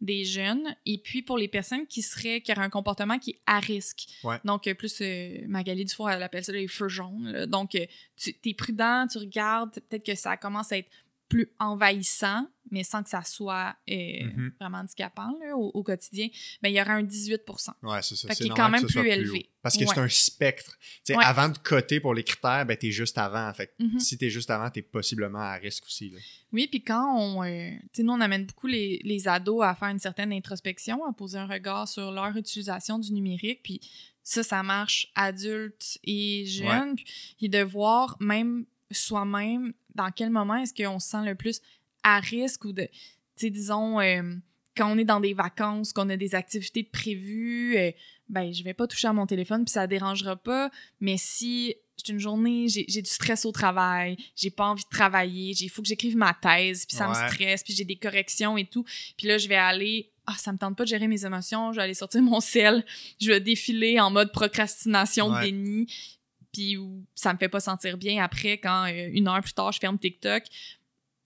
des jeunes. Et puis pour les personnes qui seraient qui auraient un comportement qui est à risque. Donc, euh, plus euh, Magali Dufour, elle appelle ça les feux jaunes. Donc, euh, tu es prudent, tu regardes, peut-être que ça commence à être plus envahissant, mais sans que ça soit euh, mm-hmm. vraiment handicapant au, quotidien, ben, il y aura un 18 Oui, c'est ça. C'est quand même plus élevé. parce que c'est un spectre. Avant de coter pour les critères, ben, tu es juste avant. Fait mm-hmm. Si tu es juste avant, tu es possiblement à risque aussi. Oui, puis quand on. Euh, nous, on amène beaucoup les, les, ados à faire une certaine introspection, à poser un regard sur leur utilisation du numérique, puis ça, ça marche adultes et jeunes, puis de voir même soi-même dans quel moment est-ce qu'on se sent le plus à risque ou de, tu sais, disons, euh, quand on est dans des vacances, qu'on a des activités prévues, euh, ben, je vais pas toucher à mon téléphone puis ça dérangera pas. Mais si j'ai une journée, j'ai du stress au travail, j'ai pas envie de travailler, il faut que j'écrive ma thèse, puis ça me stresse, puis j'ai des corrections et tout. Puis là, je vais aller ah, ça me tente pas de gérer mes émotions, je vais aller sortir mon sel, je vais défiler en mode procrastination, déni, puis ça me fait pas sentir bien après quand euh, une heure plus tard je ferme TikTok.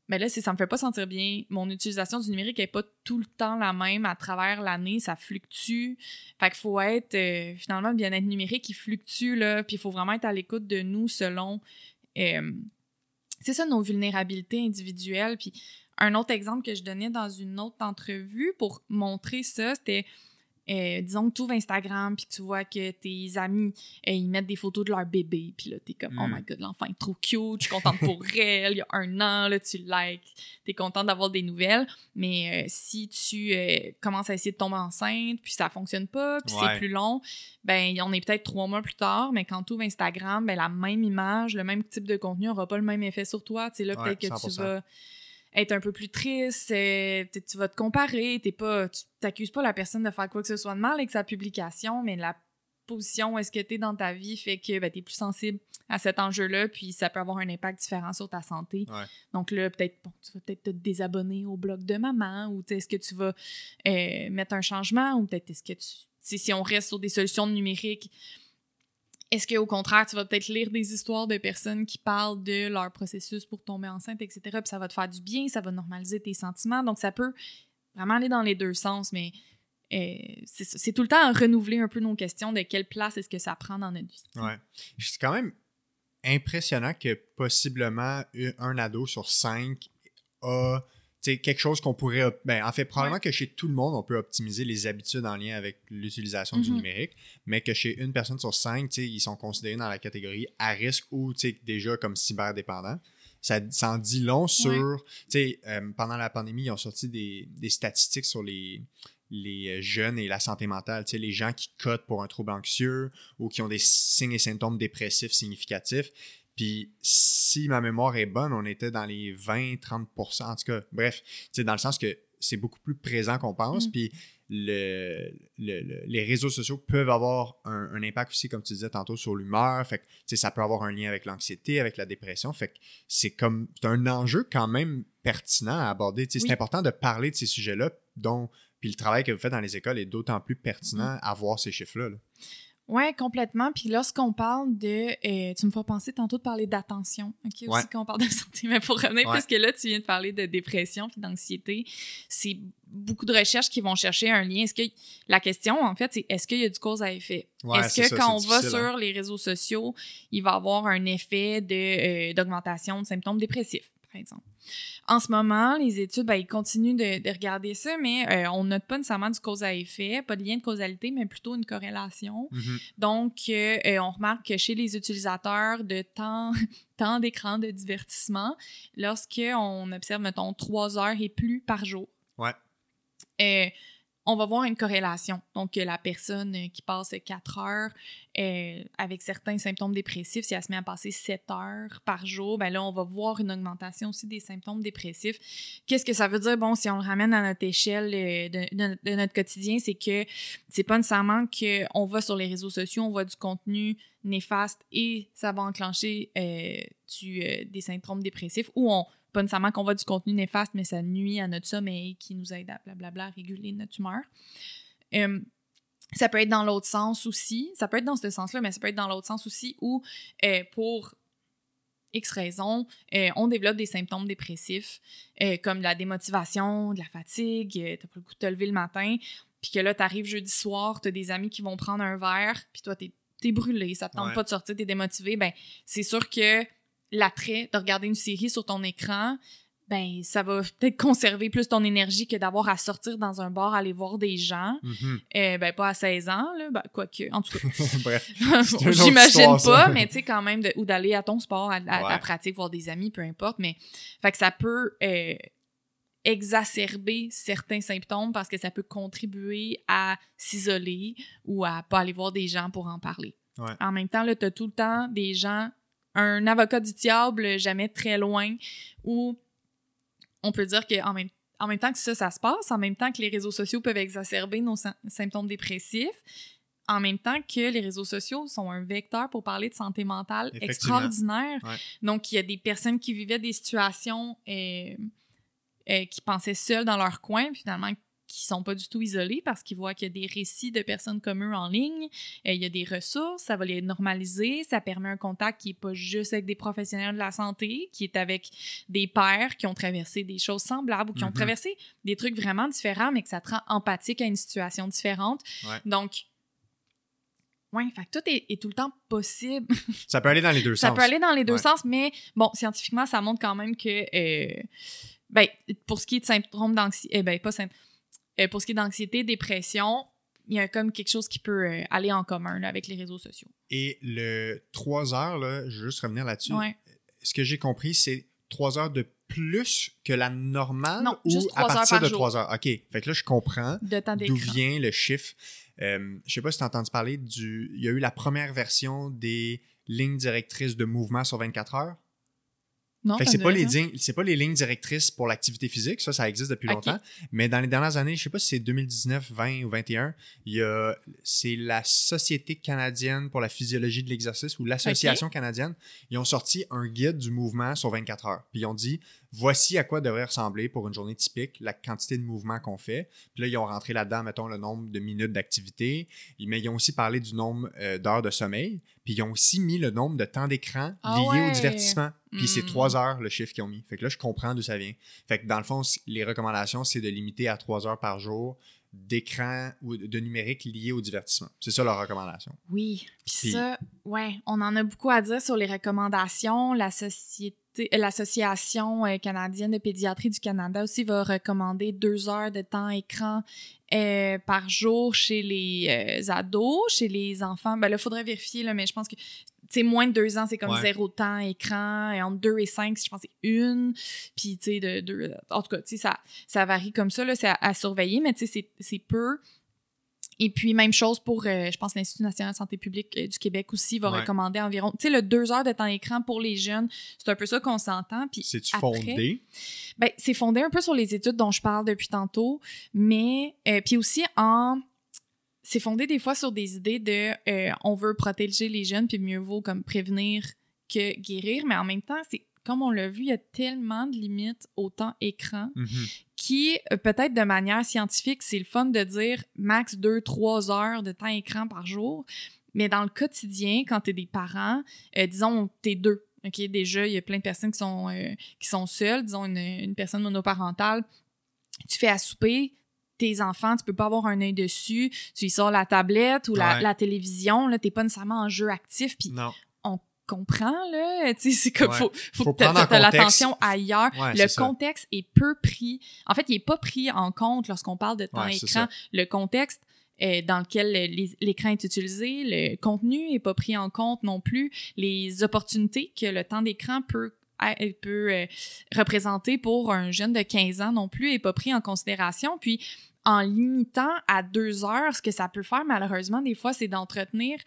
Mais là, si ça me fait pas sentir bien, mon utilisation du numérique est pas tout le temps la même à travers l'année, ça fluctue. Fait qu'il faut être euh, finalement le bien-être numérique qui fluctue là, puis il faut vraiment être à l'écoute de nous selon euh, c'est ça nos vulnérabilités individuelles puis un autre exemple que je donnais dans une autre entrevue pour montrer ça, c'était euh, disons que tu ouvres Instagram puis tu vois que tes amis euh, ils mettent des photos de leur bébé puis là t'es comme oh mm. my god l'enfant est trop cute je suis contente pour elle il y a un an là tu likes t'es contente d'avoir des nouvelles. Mais euh, si tu commences à essayer de tomber enceinte puis ça fonctionne pas puis c'est plus long ben on est peut-être trois mois plus tard mais quand tu ouvres Instagram ben la même image le même type de contenu aura pas le même effet sur toi. Tu sais là peut-être que tu vas être un peu plus triste, euh, tu vas te comparer, t'es pas, tu t'accuses pas la personne de faire quoi que ce soit de mal avec sa publication, mais la position où est-ce que tu es dans ta vie fait que ben, tu es plus sensible à cet enjeu-là, puis ça peut avoir un impact différent sur ta santé. Donc là, peut-être, bon, tu vas peut-être te désabonner au blog de maman, ou est-ce que tu vas euh, mettre un changement, ou peut-être est-ce que tu... Si on reste sur des solutions numériques, est-ce qu'au contraire, tu vas peut-être lire des histoires de personnes qui parlent de leur processus pour tomber enceinte, etc., puis ça va te faire du bien, ça va normaliser tes sentiments. Donc, ça peut vraiment aller dans les deux sens, mais euh, c'est tout le temps à renouveler un peu nos questions de quelle place est-ce que ça prend dans notre vie. Ouais. C'est quand même impressionnant que possiblement un ado sur cinq a quelque chose qu'on pourrait. Ben, en fait, probablement que chez tout le monde, on peut optimiser les habitudes en lien avec l'utilisation du mhm. numérique, mais que chez une personne sur cinq, ils sont considérés dans la catégorie à risque ou déjà comme cyberdépendants. Ça, ça en dit long sur. Euh, pendant la pandémie, ils ont sorti des, des statistiques sur les, les jeunes et la santé mentale. les gens qui cotent pour un trouble anxieux ou qui ont des signes et symptômes dépressifs significatifs. Puis si ma mémoire est bonne, on était dans les 20-30% En tout cas, bref, dans le sens que c'est beaucoup plus présent qu'on pense. Mm. Puis le, le- les réseaux sociaux peuvent avoir un, un impact aussi, comme tu disais tantôt, sur l'humeur. Fait que, ça peut avoir un lien avec l'anxiété, avec la dépression. Fait que c'est comme, c'est un enjeu quand même pertinent à aborder. Oui. C'est important de parler de ces sujets-là, dont, puis le travail que vous faites dans les écoles est d'autant plus Mm. pertinent à voir ces chiffres-là. là. Oui, complètement. Puis lorsqu'on parle de. euh, tu me fais penser tantôt de parler d'attention, OK? Aussi, Ouais. quand on parle de santé. Mais pour revenir, Ouais. parce que là, tu viens de parler de dépression puis d'anxiété, c'est beaucoup de recherches qui vont chercher un lien. Est-ce que. La question, en fait, c'est est-ce qu'il y a du cause à effet? Ouais, est-ce que ça, quand on va hein. sur les réseaux sociaux, il va avoir un effet de, euh, d'augmentation de symptômes dépressifs, par exemple? En ce moment, les études, ben, ils continuent de, de regarder ça, mais euh, on note pas nécessairement du cause à effet, pas de lien de causalité, mais plutôt une corrélation. Mhm. Donc, euh, euh, on remarque que chez les utilisateurs de temps, temps d'écran de divertissement, lorsqu'on observe, mettons, trois heures et plus par jour, Ouais. euh, on va voir une corrélation. Donc, la personne euh, qui passe quatre heures euh, avec certains symptômes dépressifs, si elle se met à passer sept heures par jour, ben là, on va voir une augmentation aussi des symptômes dépressifs. Qu'est-ce que ça veut dire? Bon, si on le ramène à notre échelle euh, de, notre quotidien, c'est que c'est pas nécessairement qu'on va sur les réseaux sociaux, on voit du contenu néfaste et ça va enclencher des symptômes dépressifs ou on pas nécessairement qu'on voit du contenu néfaste, mais ça nuit à notre sommeil, qui nous aide à blablabla réguler notre humeur. Euh, ça peut être dans l'autre sens aussi. Ça peut être dans ce sens-là, mais ça peut être dans l'autre sens aussi où, euh, pour X raisons, euh, on développe des symptômes dépressifs, euh, comme de la démotivation, de la fatigue, t'as pas le goût de te lever le matin, puis que là, t'arrives jeudi soir, t'as des amis qui vont prendre un verre, puis toi, t'es es brûlé, ça te tente Ouais. pas de sortir, t'es démotivé, ben c'est sûr que l'attrait de regarder une série sur ton écran, ben ça va peut-être conserver plus ton énergie que d'avoir à sortir dans un bar, aller voir des gens. Mhm. Euh, ben pas à 16 ans, là, ben, quoique, en tout cas. J'imagine pas, mais tu sais, quand même, de- ou d'aller à ton sport, à, à ta pratique, voir des amis, peu importe. Mais, fait que ça peut euh, exacerber certains symptômes parce que ça peut contribuer à s'isoler ou à pas aller voir des gens pour en parler. Ouais. En même temps, là, t'as tout le temps des gens, un avocat du diable jamais très loin, où on peut dire qu'en même en même temps que ça, ça se passe, en même temps que les réseaux sociaux peuvent exacerber nos sy- symptômes dépressifs, en même temps que les réseaux sociaux sont un vecteur pour parler de santé mentale extraordinaire. Ouais. Donc, il y a des personnes qui vivaient des situations euh, euh, qui pensaient seules dans leur coin, finalement qui sont pas du tout isolés parce qu'ils voient qu'il y a des récits de personnes comme eux en ligne, euh, il y a des ressources, ça va les normaliser, ça permet un contact qui est pas juste avec des professionnels de la santé, qui est avec des pères qui ont traversé des choses semblables ou qui ont Mhm. traversé des trucs vraiment différents, mais que ça te rend empathique à une situation différente. Ouais. Donc, ouais, fait que tout est, est tout le temps possible. Ça peut aller dans les deux Ça sens. peut aller dans les deux Ouais. sens, mais bon, scientifiquement, ça montre quand même que, euh, ben, pour ce qui est de symptômes d'anxiété, eh ben, pas sym- euh, pour ce qui est d'anxiété, dépression, il y a comme quelque chose qui peut euh, aller en commun là, avec les réseaux sociaux. Et le 3 heures, là, je veux juste revenir là-dessus. Ouais. Ce que j'ai compris, c'est 3 heures de plus que la normale Non, ou juste à 3 heures partir par de jour. 3 heures. OK. Fait que là, je comprends De temps d'où vient le chiffre. Euh, je sais pas si tu as entendu parler du. Il y a eu la première version des lignes directrices de mouvement sur 24 heures. Non, Fait que ça c'est pas, les lignes- c'est pas les lignes directrices pour l'activité physique, ça, ça existe depuis longtemps. Mais dans les dernières années, je sais pas si c'est 2019, 20 ou 21, il y a, c'est la Société canadienne pour la physiologie de l'exercice ou l'Association canadienne. Ils ont sorti un guide du mouvement sur 24 heures. Puis ils ont dit, voici à quoi devrait ressembler pour une journée typique la quantité de mouvement qu'on fait. Puis là, ils ont rentré là-dedans, mettons, le nombre de minutes d'activité. Mais ils ont aussi parlé du nombre euh, d'heures de sommeil. Puis ils ont aussi mis le nombre de temps d'écran Ah lié ouais. au divertissement. Puis c'est Mm. 3 heures le chiffre qu'ils ont mis. Fait que là, je comprends d'où ça vient. Fait que dans le fond, les recommandations, c'est de limiter à 3 heures par jour d'écran ou de numérique lié au divertissement. C'est ça leur recommandation. Oui. Puis ça, ouais, on en a beaucoup à dire sur les recommandations. La société, euh, l'Association euh, canadienne de pédiatrie du Canada aussi va recommander deux heures de temps écran euh, par jour chez les euh, ados, chez les enfants. Ben là, il faudrait vérifier, là, mais je pense que c'est moins de deux ans, c'est comme Ouais. zéro temps écran. Et entre deux et cinq, je pense c'est une. Puis, tu sais, de deux. En tout cas, tu sais, ça, ça varie comme ça, là, c'est à, à surveiller, mais tu sais, c'est- c'est peu. Et puis, même chose pour, euh, je pense, l'Institut national de santé publique euh, du Québec aussi va Ouais. recommander environ, tu sais, le deux heures de temps d'écran pour les jeunes. C'est un peu ça qu'on s'entend. Puis C'est-tu après- fondé? Ben, c'est fondé un peu sur les études dont je parle depuis tantôt, mais euh, puis aussi en c'est fondé des fois sur des idées de euh, on veut protéger les jeunes puis mieux vaut comme prévenir que guérir, mais en même temps, c'est comme on l'a vu, il y a tellement de limites au temps écran Mhm. qui, euh, peut-être de manière scientifique, c'est le fun de dire max 2-3 heures de temps écran par jour. Mais dans le quotidien, quand tu es des parents, euh, disons, t'es deux. OK, déjà, il y a plein de personnes qui sont, euh, qui sont seules, disons une, une personne monoparentale. Tu fais à souper, tes enfants, tu peux pas avoir un œil dessus, tu y sors la tablette ou la, Ouais. la télévision, là, t'es pas nécessairement en jeu actif, puis Non. comprends, là, tu sais, c'est comme, Ouais. faut, faut, Faut que t'as- l'attention ailleurs. Ouais, le ça. contexte est peu pris. En fait, il est pas pris en compte lorsqu'on parle de temps écran. Le contexte euh, dans lequel les- l'écran est utilisé, le contenu est pas pris en compte non plus. Les opportunités que le temps d'écran peut euh, peut euh, représenter pour un jeune de 15 ans non plus est pas pris en considération. Puis en limitant à deux heures, ce que ça peut faire malheureusement des fois, c'est d'entretenir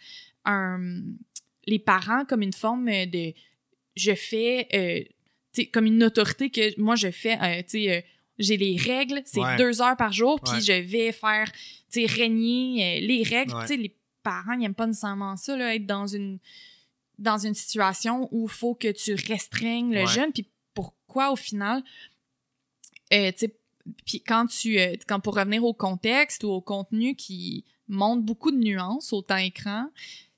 un les parents comme une forme de je fais euh, comme une autorité que moi je fais euh, tu sais j'ai les règles c'est Ouais. deux heures par jour puis Ouais. je vais faire tu sais régner euh, les règles Ouais. tu sais les parents ils aiment pas nécessairement ça là, être dans une dans une situation où il faut que tu restreignes le Ouais. jeune puis pourquoi au final euh, tu sais puis quand tu euh, quand pour revenir au contexte ou au contenu qui montre beaucoup de nuances au temps écran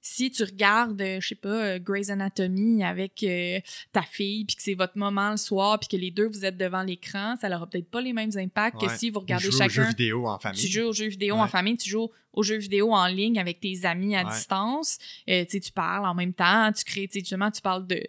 si tu regardes, euh, je sais pas, euh, Grey's Anatomy avec euh, ta fille, puis que c'est votre moment le soir, puis que les deux vous êtes devant l'écran, ça n'aura peut-être pas les mêmes impacts Ouais. que si vous regardez Ou jouer aux jeux chacun. vidéo en famille. Tu joues aux jeux vidéo en famille, tu joues aux jeux vidéo en ligne avec tes amis à Ouais. distance. Euh, tu sais, tu parles en même temps, tu crées, tu sais, justement, tu parles de,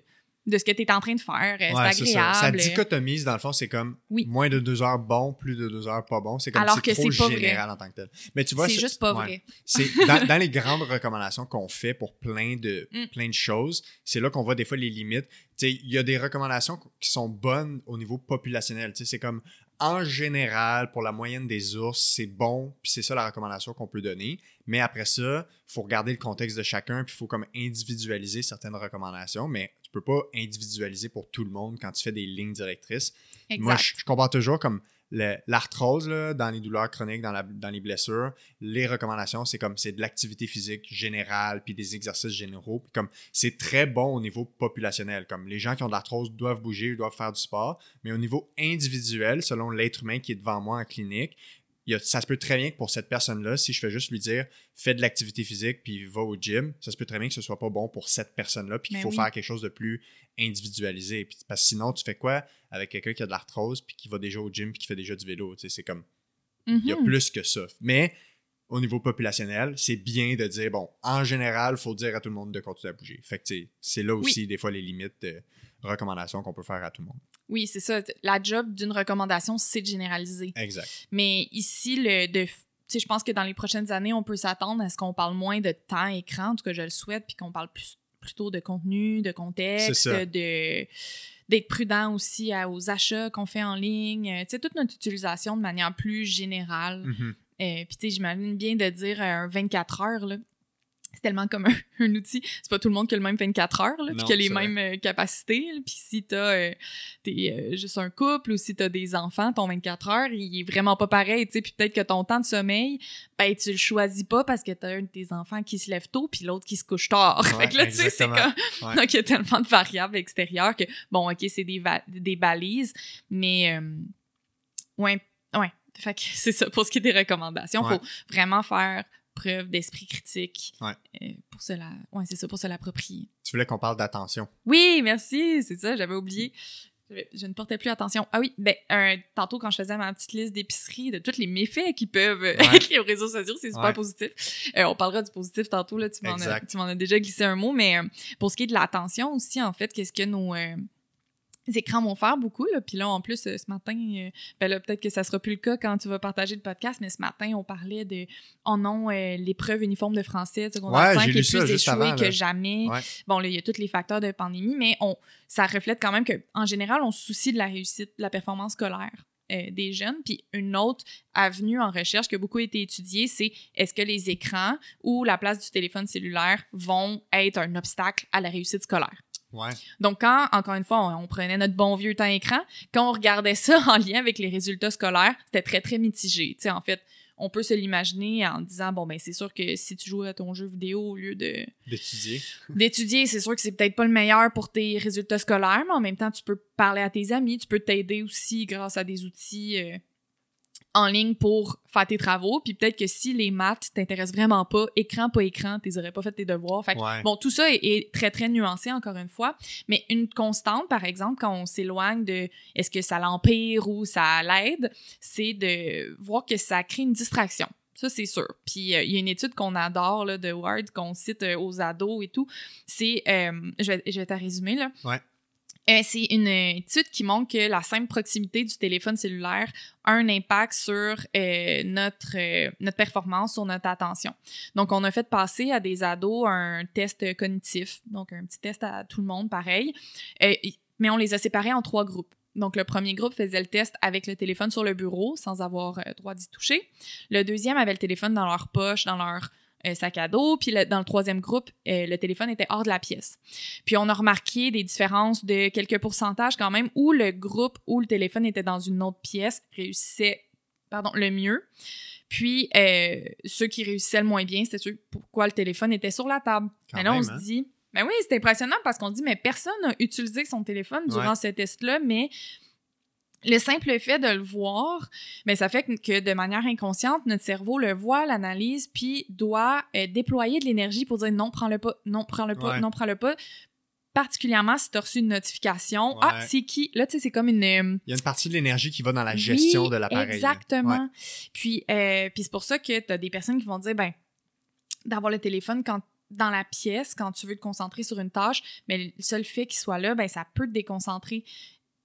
de ce que tu es en train de faire. euh, Ouais, c'est c'est ça. Ça agréable. dichotomise, dans le fond, c'est comme Oui. moins de deux heures bon, plus de deux heures pas bon. C'est comme Alors c'est que trop c'est pas vrai. général en tant que tel. Mais tu vois, c'est juste pas ouais. vrai. C'est dans, dans les grandes recommandations qu'on fait pour plein de, Mm. plein de choses, c'est là qu'on voit des fois les limites. Il y a des recommandations qui sont bonnes au niveau populationnel. C'est comme en général, pour la moyenne des ours, c'est bon, puis c'est ça la recommandation qu'on peut donner. Mais après ça, il faut regarder le contexte de chacun, puis il faut comme individualiser certaines recommandations, mais peux pas individualiser pour tout le monde quand tu fais des lignes directrices. Exact. Moi, je, je compare toujours comme l'arthrose dans les douleurs chroniques, dans, la- dans les blessures. Les recommandations, c'est comme c'est de l'activité physique générale, puis des exercices généraux. Puis comme c'est très bon au niveau populationnel. Comme les gens qui ont de l'arthrose doivent bouger, doivent faire du sport. Mais au niveau individuel, selon l'être humain qui est devant moi en clinique, il y a- ça se peut très bien que pour cette personne-là, si je fais juste lui dire fais de l'activité physique puis va au gym, ça se peut très bien que ce soit pas bon pour cette personne-là, puis qu'il Ben faut oui. faire quelque chose de plus individualisé. Puis, parce que sinon, tu fais quoi avec quelqu'un qui a de l'arthrose puis qui va déjà au gym puis qui fait déjà du vélo? C'est comme, il y a Mhm. plus que ça. Mais au niveau populationnel, c'est bien de dire, bon, en général, il faut dire à tout le monde de continuer à bouger. Fait que c'est là aussi, des fois, les limites de recommandations qu'on peut faire à tout le monde. Oui, c'est ça. La job d'une recommandation, c'est de généraliser. Exact. Mais ici, le de je pense que dans les prochaines années, on peut s'attendre à ce qu'on parle moins de temps écran, en tout cas, je le souhaite, puis qu'on parle plus, plutôt de contenu, de contexte, de d'être prudent aussi à- aux achats qu'on fait en ligne, euh, tu sais, toute notre utilisation de manière plus générale. Euh, Puis, tu sais, j'imagine bien de dire euh, un 24 heures, là. C'est tellement comme un, un outil. C'est pas tout le monde qui a le même 24 heures, là, puis qui a les vrai. mêmes euh, capacités. Puis si t'as euh, t'es euh, juste un couple ou si t'as des enfants, ton 24 heures, il est vraiment pas pareil, tu sais. Puis peut-être que ton temps de sommeil, ben, tu le choisis pas parce que t'as un de tes enfants qui se lève tôt puis l'autre qui se couche tard. Ouais, fait que là, tu sais, c'est comme... Ouais. Donc, il y a tellement de variables extérieures que, bon, OK, c'est des, des balises, mais... euh, ouais, ouais. Fait que c'est ça. Pour ce qui est des recommandations, il Ouais. faut vraiment faire preuve d'esprit critique Ouais. euh, pour se la... Ouais, c'est ça, pour se l'approprier. Tu voulais qu'on parle d'attention. Oui, merci, c'est ça, j'avais oublié. Je ne portais plus attention. Ah oui, ben, un- tantôt, quand je faisais ma petite liste d'épicerie de tous les méfaits qui peuvent Ouais. écrire aux réseaux sociaux, c'est super Ouais. positif. Euh, on parlera du positif tantôt, là, tu m'en as, Exact. tu m'en as déjà glissé un mot, mais euh, pour ce qui est de l'attention aussi, en fait, qu'est-ce que nos euh, écrans vont faire beaucoup, là. Puis là, en plus, euh, ce matin, euh, ben là, peut-être que ça sera plus le cas quand tu vas partager le podcast, mais ce matin, on parlait de, oh non, euh, l'épreuve uniforme de français, secondaire Ouais, 5 j'ai est lu plus échouée que jamais. Ouais. Bon, là, il y a tous les facteurs de pandémie, mais on, ça reflète quand même que, en général, on se soucie de la réussite, de la performance scolaire euh, des jeunes. Puis une autre avenue en recherche qui a beaucoup été étudiée, c'est est-ce que les écrans ou la place du téléphone cellulaire vont être un obstacle à la réussite scolaire? Ouais. Donc, quand, encore une fois, on, on prenait notre bon vieux temps écran, quand on regardait ça en lien avec les résultats scolaires, c'était très, très mitigé. Tu sais, en fait, on peut se l'imaginer en disant, bon, ben, c'est sûr que si tu joues à ton jeu vidéo au lieu de D'étudier. d'étudier, c'est sûr que c'est peut-être pas le meilleur pour tes résultats scolaires, mais en même temps, tu peux parler à tes amis, tu peux t'aider aussi grâce à des outils euh, en ligne pour faire tes travaux. Puis peut-être que si les maths t'intéressent vraiment pas, écran pas écran, tu aurais pas fait tes devoirs. Fait que, Ouais. bon, tout ça est, est très très nuancé encore une fois, mais une constante, par exemple, quand on s'éloigne de est-ce que ça l'empire ou ça l'aide, c'est de voir que ça crée une distraction. Ça, c'est sûr. Puis, euh, il y a une étude qu'on adore là, de Ward, qu'on cite euh, aux ados et tout. C'est, euh, je vais, je vais te résumer, là. Ouais. Euh, c'est une étude qui montre que la simple proximité du téléphone cellulaire a un impact sur euh, notre, euh, notre performance, sur notre attention. Donc, on a fait passer à des ados un test cognitif, donc un petit test à tout le monde, pareil. Euh, mais on les a séparés en trois groupes. Donc, le premier groupe faisait le test avec le téléphone sur le bureau, sans avoir euh, droit d'y toucher. Le deuxième avait le téléphone dans leur poche, dans leur euh, sac à dos. Puis le- dans le troisième groupe, euh, le téléphone était hors de la pièce. Puis on a remarqué des différences de quelques pourcentages quand même où le groupe où le téléphone était dans une autre pièce réussissait pardon, le mieux. Puis euh, ceux qui réussissaient le moins bien, c'était ceux pourquoi le téléphone était sur la table. Quand Mais là, on se hein? dit, ben oui, c'est impressionnant parce qu'on dit, mais personne n'a utilisé son téléphone durant Ouais. ce test-là, mais le simple fait de le voir, ben ça fait que, de manière inconsciente, notre cerveau le voit, l'analyse, puis doit euh, déployer de l'énergie pour dire non, prends-le pas, non, prends-le pas, Ouais. non, prends-le pas. Particulièrement si tu as reçu une notification. Ah, c'est qui? Là, tu sais, c'est comme une. euh, Il y a une partie de l'énergie qui va dans la gestion de l'appareil. Exactement. Ouais. Puis, euh, puis c'est pour ça que tu as des personnes qui vont dire, ben, d'avoir le téléphone quand dans la pièce, quand tu veux te concentrer sur une tâche, mais le seul fait qu'il soit là, ben, ça peut te déconcentrer.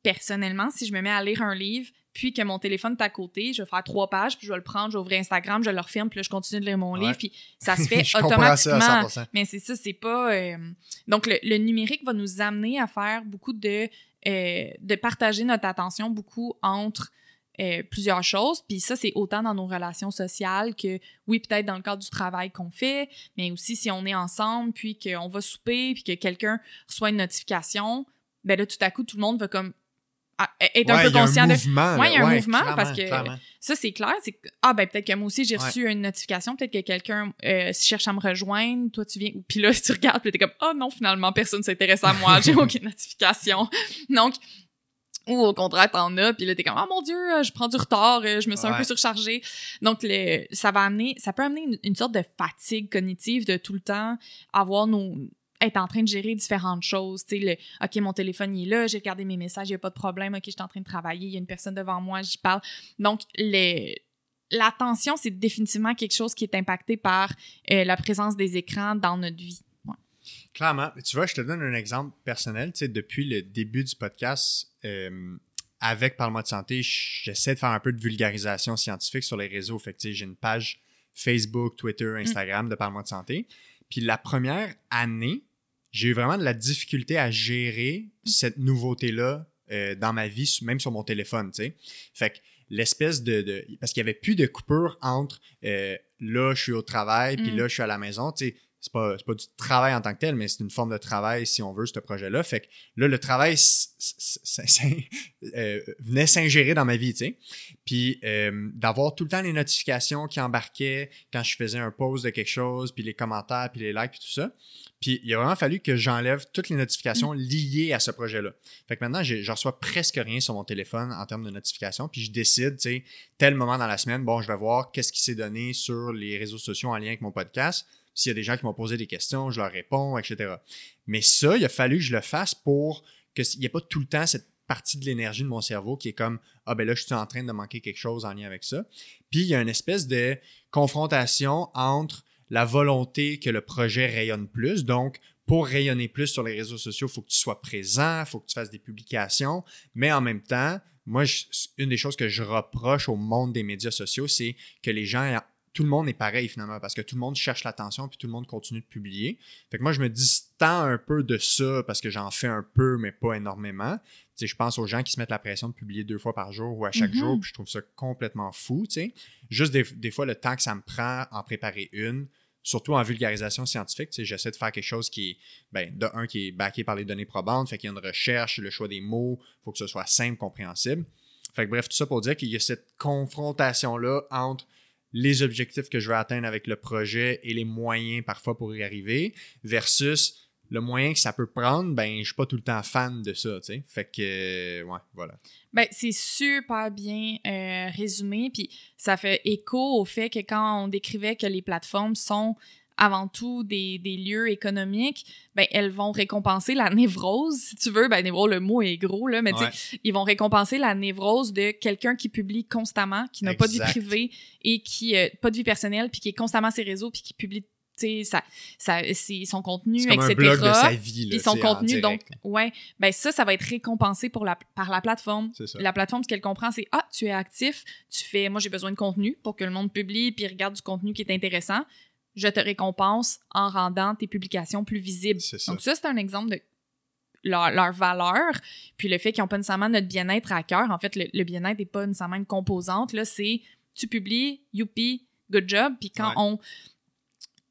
Personnellement, si je me mets à lire un livre, puis que mon téléphone est à côté, je vais faire trois pages, puis je vais le prendre, je vais ouvrir Instagram, je le referme, puis là, je continue de lire mon Ouais. livre, puis ça se fait ça automatiquement. à 100%. Mais c'est ça, c'est pas. euh, Donc, le, le numérique va nous amener à faire beaucoup de. euh, de partager notre attention beaucoup entre euh, plusieurs choses. Puis ça, c'est autant dans nos relations sociales que, oui, peut-être dans le cadre du travail qu'on fait, mais aussi si on est ensemble, puis qu'on va souper, puis que quelqu'un reçoit une notification, ben là, tout à coup, tout le monde va comme. Être un peu il y a conscient un de. mouvement. Ouais, là. il y a un mouvement parce que- clairement. Ça, c'est clair. C'est ah, ben, peut-être que moi aussi, j'ai reçu une notification. Peut-être que quelqu'un euh, cherche à me rejoindre. Toi, tu viens. Puis là, tu regardes, puis t'es comme, oh non, finalement, personne s'intéresse à moi. J'ai aucune notification. Donc, ou au contraire, t'en as, puis là, t'es comme, oh mon Dieu, je prends du retard, euh, je me sens un peu surchargée. Donc, le, ça va amener, ça peut amener une, une sorte de fatigue cognitive de tout le temps avoir nos être en train de gérer différentes choses, tu sais, OK, mon téléphone il est là, j'ai regardé mes messages, il y a pas de problème, OK, je suis en train de travailler, il y a une personne devant moi, j'y parle. Donc l'attention, c'est définitivement quelque chose qui est impacté par euh, la présence des écrans dans notre vie. Ouais. Clairement. Tu vois, je te donne un exemple personnel. Tu sais, depuis le début du podcast, euh, avec Parle-moi de santé, j'essaie de faire un peu de vulgarisation scientifique sur les réseaux. Fait que, tu sais, j'ai une page Facebook, Twitter, Instagram de Parle-moi de santé. Puis la première année, j'ai eu vraiment de la difficulté à gérer cette nouveauté-là euh, dans ma vie, même sur mon téléphone, tu sais. Fait que l'espèce de, de- Parce qu'il n'y avait plus de coupure entre euh, là, je suis au travail, puis Mm. là, je suis à la maison, tu sais. C'est pas, c'est pas du travail en tant que tel, mais c'est une forme de travail, si on veut, ce projet-là. Fait que là, le travail euh, venait s'ingérer dans ma vie, tu sais. Puis euh, d'avoir tout le temps les notifications qui embarquaient quand je faisais un post de quelque chose, puis les commentaires, puis les likes, puis tout ça. Puis il a vraiment fallu que j'enlève toutes les notifications liées à ce projet-là. Fait que maintenant, je reçois presque rien sur mon téléphone en termes de notifications, puis je décide, tu sais, tel moment dans la semaine, bon, je vais voir qu'est-ce qui s'est donné sur les réseaux sociaux en lien avec mon podcast. S'il y a des gens qui m'ont posé des questions, je leur réponds, etc. Mais ça, il a fallu que je le fasse pour qu'il n'y ait pas tout le temps cette partie de l'énergie de mon cerveau qui est comme Ah ben là, je suis en train de manquer quelque chose en lien avec ça. Puis il y a une espèce de confrontation entre la volonté que le projet rayonne plus. Donc, pour rayonner plus sur les réseaux sociaux, il faut que tu sois présent, il faut que tu fasses des publications. Mais en même temps, moi, une des choses que je reproche au monde des médias sociaux, c'est que les gens tout le monde est pareil finalement parce que tout le monde cherche l'attention puis tout le monde continue de publier. Fait que moi, je me distends un peu de ça parce que j'en fais un peu, mais pas énormément. Tu sais, je pense aux gens qui se mettent la pression de publier deux fois par jour ou à chaque Mhm. jour, puis je trouve ça complètement fou. tu sais. Juste des, des fois, le temps que ça me prend en préparer une, surtout en vulgarisation scientifique, tu sais, j'essaie de faire quelque chose qui est, ben, de un, qui est backé par les données probantes, fait qu'il y a une recherche, le choix des mots, il faut que ce soit simple, compréhensible. Fait que bref, tout ça pour dire qu'il y a cette confrontation-là entre les objectifs que je veux atteindre avec le projet et les moyens parfois pour y arriver, versus le moyen que ça peut prendre, ben, je suis pas tout le temps fan de ça. Fait que, euh. Ben, c'est super bien euh, résumé, puis ça fait écho au fait que quand on décrivait que les plateformes sont avant tout des, des lieux économiques, ben, elles vont récompenser la névrose, si tu veux. Ben, névrose, le mot est gros, là, mais Ouais. ils vont récompenser la névrose de quelqu'un qui publie constamment, qui n'a pas de vie privée et qui euh, pas de vie personnelle, puis qui est constamment sur ses réseaux, puis qui publie, sa, ses- son contenu, comme etc. un blog de sa vie, là, son contenu, donc, là. ouais, ben ça, ça va être récompensé pour la, par la plateforme. Ça. La plateforme, ce qu'elle comprend, c'est Ah, tu es actif, tu fais, moi j'ai besoin de contenu pour que le monde publie puis regarde du contenu qui est intéressant. Je te récompense en rendant tes publications plus visibles. Ça. Donc, ça, c'est un exemple de leur, leur valeur, puis le fait qu'ils n'ont pas nécessairement notre bien-être à cœur. En fait, le, le bien-être n'est pas nécessairement une composante. Là, c'est tu publies, youpi, good job. Puis quand Ouais. on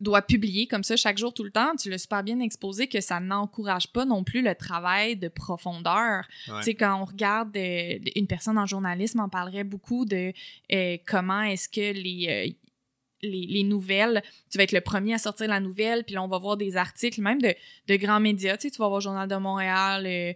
doit publier comme ça chaque jour, tout le temps, tu l'as super bien exposé que ça n'encourage pas non plus le travail de profondeur. Ouais. Tu sais, quand on regarde euh, une personne en journalisme, on parlerait beaucoup de euh, comment est-ce que les, euh, les, les nouvelles, tu vas être le premier à sortir la nouvelle, puis là, on va voir des articles, même de, de grands médias. Tu sais, tu vas voir Journal de Montréal, euh,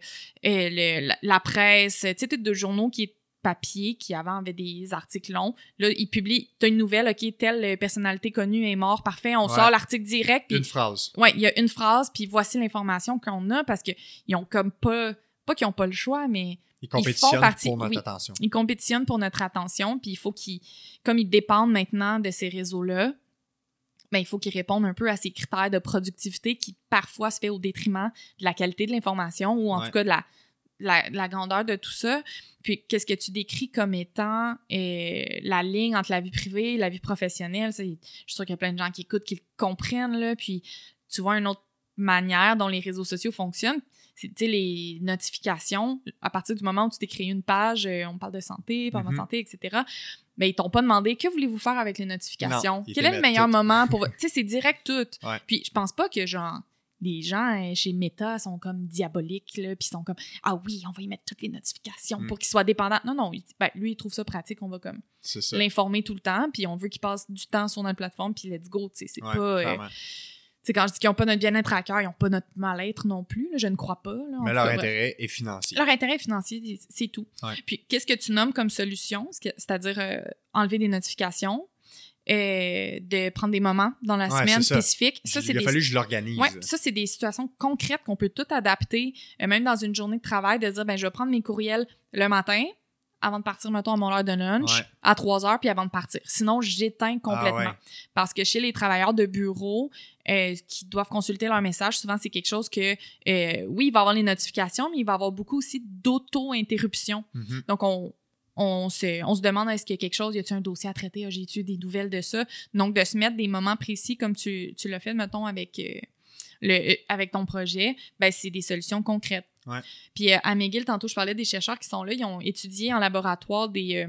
euh, le- la, la presse, tu sais, de journaux qui est papier, qui avant avaient des articles longs. Là, ils publient, t'as une nouvelle, OK, telle personnalité connue est mort, parfait, on Ouais. sort l'article direct, Une phrase. Ouais, il y a une phrase, puis voici l'information qu'on a parce qu'ils ont comme pas. Pas qu'ils ont pas le choix, mais Ils font compétitionnent partie- pour notre oui. attention. ils compétitionnent pour notre attention, puis il faut qu'ils. Comme ils dépendent maintenant de ces réseaux-là, ben, il faut qu'ils répondent un peu à ces critères de productivité qui parfois se fait au détriment de la qualité de l'information ou en Ouais. tout cas de la, la, la grandeur de tout ça. Puis qu'est-ce que tu décris comme étant euh, la ligne entre la vie privée et la vie professionnelle? Je suis sûre qu'il y a plein de gens qui écoutent, qui le comprennent, là, puis tu vois une autre manière dont les réseaux sociaux fonctionnent. Les notifications, à partir du moment où tu t'es créé une page, euh, on parle de santé, parle de Mhm. santé, etc., mais ils t'ont pas demandé que voulez-vous faire avec les notifications? Non, Quel est le meilleur tout. moment pour... tu sais, c'est direct tout. Ouais. Puis je pense pas que, genre, les gens euh, chez Meta sont comme diaboliques, là, puis sont comme ah oui, on va y mettre toutes les notifications Mm. pour qu'ils soient dépendants. Non, non, ben, lui, il trouve ça pratique, on va comme l'informer tout le temps, puis on veut qu'il passe du temps sur notre plateforme, puis let's go, tu sais, c'est Ouais, pas... euh, sais, quand je dis qu'ils n'ont pas notre bien-être à cœur, ils n'ont pas notre mal-être non plus, là, je ne crois pas. là, Mais leur cas, intérêt est financier. Leur intérêt financier, c'est tout. Ouais. Puis, qu'est-ce que tu nommes comme solution? C'est-à-dire euh, enlever des notifications, euh, de prendre des moments dans la Ouais, semaine c'est ça. spécifiques. Ça, c'est Il a des fallu que je l'organise. Ouais, ça, c'est des situations concrètes qu'on peut tout adapter, euh, même dans une journée de travail, de dire, ben, je vais prendre mes courriels le matin, avant de partir, mettons, à mon heure de lunch, Ouais. à 3 heures, puis avant de partir. Sinon, j'éteins complètement. Ah ouais. Parce que chez les travailleurs de bureau euh, qui doivent consulter leur message, souvent, c'est quelque chose que, euh, oui, il va y avoir les notifications, mais il va y avoir beaucoup aussi d'auto-interruption. Mhm. Donc, on, on, se, on se demande est-ce qu'il y a quelque chose, y a-t-il un dossier à traiter, Ah, j'ai-tu des nouvelles de ça? Donc, de se mettre des moments précis comme tu, tu l'as fait, mettons, avec, euh, le, avec ton projet, ben, c'est des solutions concrètes. Ouais. Puis euh, à McGill, tantôt, je parlais des chercheurs qui sont là, ils ont étudié en laboratoire des euh,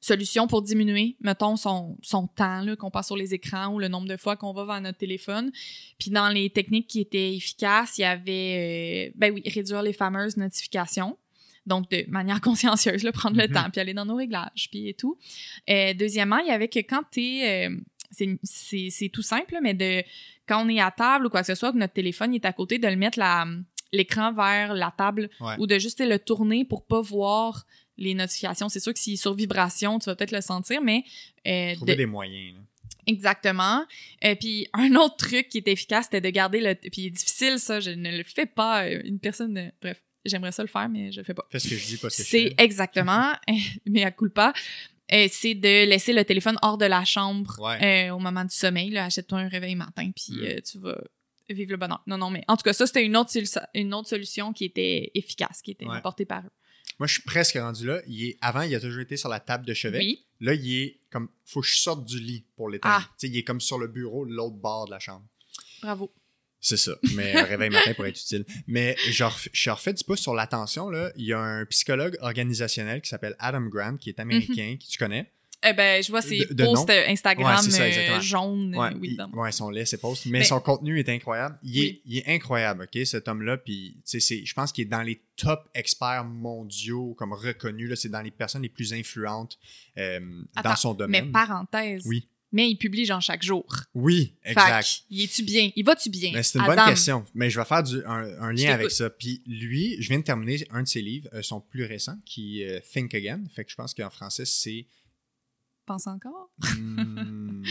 solutions pour diminuer, mettons, son, son temps qu'on passe sur les écrans ou le nombre de fois qu'on va vers notre téléphone. Puis dans les techniques qui étaient efficaces, il y avait, euh, ben oui, réduire les fameuses notifications. Donc, de manière consciencieuse, là, prendre le Mhm. temps, puis aller dans nos réglages, puis et tout. Deuxièmement, il y avait que quand tu es... c'est- tout simple, mais de quand on est à table ou quoi que ce soit, que notre téléphone est à côté, de le mettre la- l'écran vers la table Ouais. ou de juste le tourner pour pas voir les notifications. C'est sûr que s'il est sur vibration, tu vas peut-être le sentir, mais euh, Trouver de- des moyens. là. Exactement. Et puis un autre truc qui est efficace, c'était de garder le. Puis il est difficile ça, je ne le fais pas. euh, Une personne, euh, bref, j'aimerais ça le faire, mais je le fais pas. Fais ce que je dis, pas ce que je C'est exactement, mais à coup pas. c'est de laisser le téléphone hors de la chambre Ouais. euh, au moment du sommeil. Achète-toi un réveil matin, puis Mm. euh, tu vas vivre le bonheur. Non, non, mais en tout cas, ça, c'était une autre, solu- une autre solution qui était efficace, qui était Ouais. apportée par eux. Moi, je suis presque rendu là. Il est... Avant, il a toujours été sur la table de chevet. Oui. Là, il est comme. Faut que je sorte du lit pour l'éteindre. Ah. Tu sais, il est comme sur le bureau, de l'autre bord de la chambre. Bravo. C'est ça. Mais un réveil matin pour être utile. Mais je refais, je refais du pouce sur l'attention. Il y a un psychologue organisationnel qui s'appelle Adam Grant, qui est américain, qui tu connais. Eh ben, je vois ses De- de posts nom. Instagram Ouais, ça, euh, jaunes. Ouais, euh, oui, il- évidemment. ouais, son lait, ses posts. Mais Mais- son contenu est incroyable. Il, est, Oui. il est incroyable, OK, cet homme-là. Puis, je pense qu'il est dans les top experts mondiaux, comme reconnus. C'est dans les personnes les plus influentes euh, dans son Mais domaine. parenthèse. Oui. Mais il publie genre chaque jour. Oui, exact. il est-tu bien? Il va-tu bien? Mais c'est une Adam? bonne question. Mais je vais faire du- un, lien avec ça. Puis lui, je viens de terminer un de ses livres, euh, son plus récent, qui est euh, Think Again. Fait que je pense qu'en français, c'est. Pense encore? Hmm,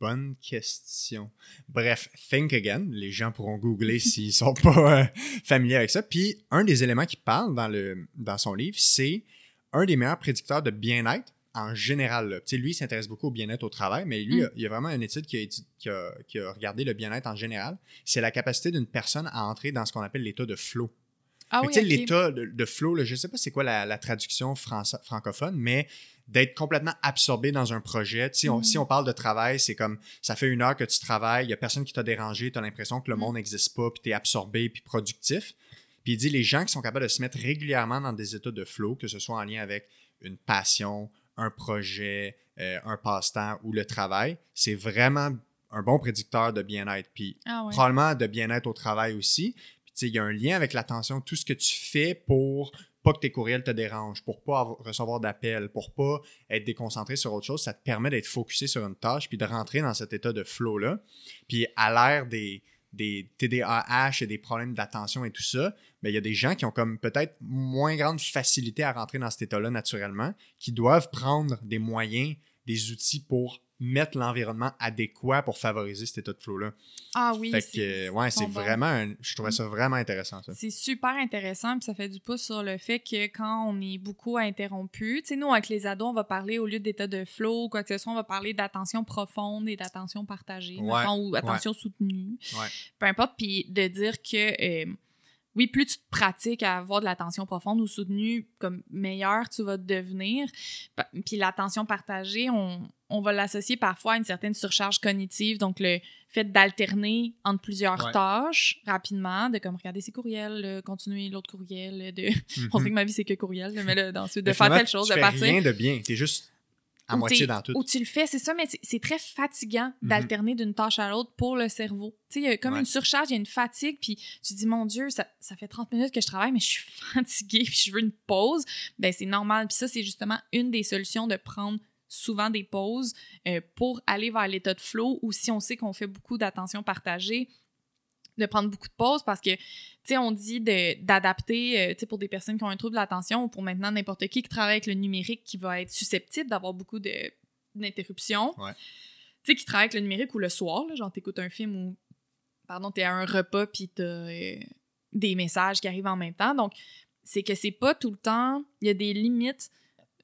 bonne question. Bref, Think Again. Les gens pourront googler s'ils sont pas euh, familiers avec ça. Puis un des éléments qu'il parle dans, le, dans son livre, c'est un des meilleurs prédicteurs de bien-être en général. là. Lui, il s'intéresse beaucoup au bien-être au travail, mais lui, Mm. il y a vraiment une étude qui a, étu- qui a- qui a regardé le bien-être en général. C'est la capacité d'une personne à entrer dans ce qu'on appelle l'état de flow. Ah oui, l'état de, de flow, là, je sais pas c'est quoi la, la traduction francophone, mais d'être complètement absorbé dans un projet. Sais, on-. Si on parle de travail, c'est comme ça fait une heure que tu travailles, il n'y a personne qui t'a dérangé, tu as l'impression que le Mhm. monde n'existe pas, puis tu es absorbé, puis productif. Puis il dit les gens qui sont capables de se mettre régulièrement dans des états de flow, que ce soit en lien avec une passion, un projet, euh, un passe-temps ou le travail, c'est vraiment un bon prédicteur de bien-être. Puis Ah ouais. probablement de bien-être au travail aussi. Puis, il y a un lien avec l'attention, tout ce que tu fais pour pas que tes courriels te dérangent, pour pas recevoir d'appels, pour pas être déconcentré sur autre chose, ça te permet d'être focusé sur une tâche puis de rentrer dans cet état de flow-là. Puis à l'ère des, des TDAH et des problèmes d'attention et tout ça, ben, il y a des gens qui ont comme peut-être moins grande facilité à rentrer dans cet état-là naturellement, qui doivent prendre des moyens, des outils pour mettre l'environnement adéquat pour favoriser cet état de flow-là. Ah oui. Fait c'est- que, ouais, c'est vraiment. un- je trouvais ça vraiment intéressant, ça. C'est super intéressant, puis ça fait du pouce sur le fait que quand on est beaucoup interrompu, tu sais, nous, avec les ados, on va parler, au lieu d'état de flow ou quoi que ce soit, on va parler d'attention profonde et d'attention partagée, Ouais, mettons, ou attention soutenue. Ouais. Peu importe, puis de dire que, euh, oui, plus tu te pratiques à avoir de l'attention profonde ou soutenue, comme meilleur tu vas devenir. Puis l'attention partagée, on, on va l'associer parfois à une certaine surcharge cognitive, donc le fait d'alterner entre plusieurs Ouais. tâches rapidement, de comme regarder ses courriels, euh, continuer l'autre courriel, de Mhm. montrer que ma vie c'est que courriel, mais là, d'ensuite de Mais faire telle chose, tu de fais partir. rien de bien. T'es juste à moitié dans tout. Ou tu le fais, c'est ça, mais c'est- très fatigant Mhm. d'alterner d'une tâche à l'autre pour le cerveau. Tu sais, il y a comme Ouais. une surcharge, il y a une fatigue, puis tu dis, mon Dieu, ça, ça fait 30 minutes que je travaille, mais je suis fatiguée, puis je veux une pause. Ben, c'est normal. Puis ça, c'est justement une des solutions de prendre souvent des pauses euh, pour aller vers l'état de flow ou si on sait qu'on fait beaucoup d'attention partagée, de prendre beaucoup de pauses parce que, tu sais, on dit d'adapter, euh, tu sais, pour des personnes qui ont un trouble de l'attention ou pour maintenant n'importe qui qui travaille avec le numérique qui va être susceptible d'avoir beaucoup d'interruptions. Ouais. Tu sais, qui travaille avec le numérique ou le soir, là, genre t'écoutes un film ou, pardon, t'es à un repas puis t'as euh, des messages qui arrivent en même temps. Donc, c'est que c'est pas tout le temps, il y a des limites.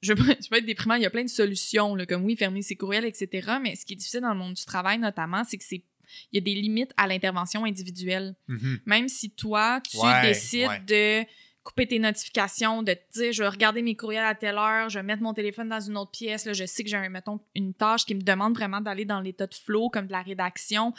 Je veux, pas, je veux être déprimant, il y a plein de solutions, là, comme oui, fermer ses courriels, etc. Mais ce qui est difficile dans le monde du travail, notamment, c'est que c'est il y a des limites à l'intervention individuelle. Mhm. Même si toi, tu Ouais, décides ouais. de couper tes notifications, de te dire, je vais regarder mes courriels à telle heure, je vais mettre mon téléphone dans une autre pièce, là, je sais que j'ai, mettons, une tâche qui me demande vraiment d'aller dans l'état de flow, comme de la rédaction,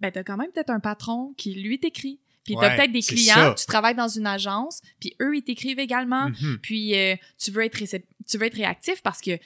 ben, t'as quand même peut-être un patron qui, lui, t'écrit. Puis t'as Ouais, peut-être des clients, ça. tu travailles dans une agence, puis eux, ils t'écrivent également. Mhm. Puis euh, tu, veux être récep- tu veux être réactif parce que,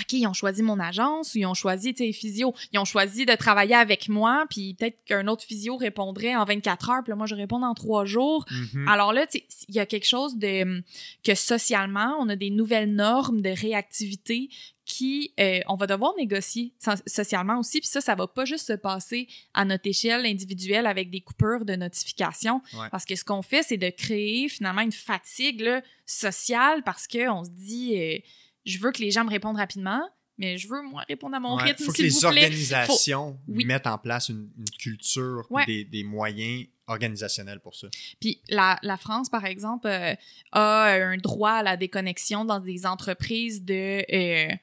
OK, ils ont choisi mon agence ou ils ont choisi, tu sais, physio, ils ont choisi de travailler avec moi, puis peut-être qu'un autre physio répondrait en 24 heures, puis là, moi, je réponds en trois jours. Mhm. Alors là, tu sais, il y a quelque chose de hum, que socialement, on a des nouvelles normes de réactivité qui, euh, on va devoir négocier so- socialement aussi. Puis ça, ça va pas juste se passer à notre échelle individuelle avec des coupures de notifications. Ouais. Parce que ce qu'on fait, c'est de créer finalement une fatigue là, sociale parce qu'on se dit, euh, je veux que les gens me répondent rapidement, mais je veux, moi, répondre à mon Ouais, rythme, faut que les vous plaît. organisations Oui. mettent en place une, une culture, Ouais. des, des moyens organisationnel pour ça. Puis la, la France, par exemple, euh, a un droit à la déconnexion dans des entreprises de, euh,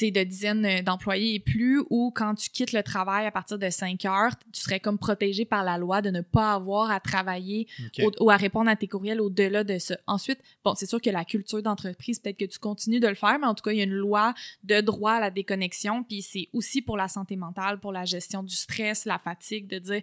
de dizaines d'employés et plus, où quand tu quittes le travail à partir de 5 heures, tu serais comme protégé par la loi de ne pas avoir à travailler au- ou à répondre à tes courriels au-delà de ça. Ensuite, bon, c'est sûr que la culture d'entreprise, peut-être que tu continues de le faire, mais en tout cas, il y a une loi de droit à la déconnexion, puis c'est aussi pour la santé mentale, pour la gestion du stress, la fatigue, de dire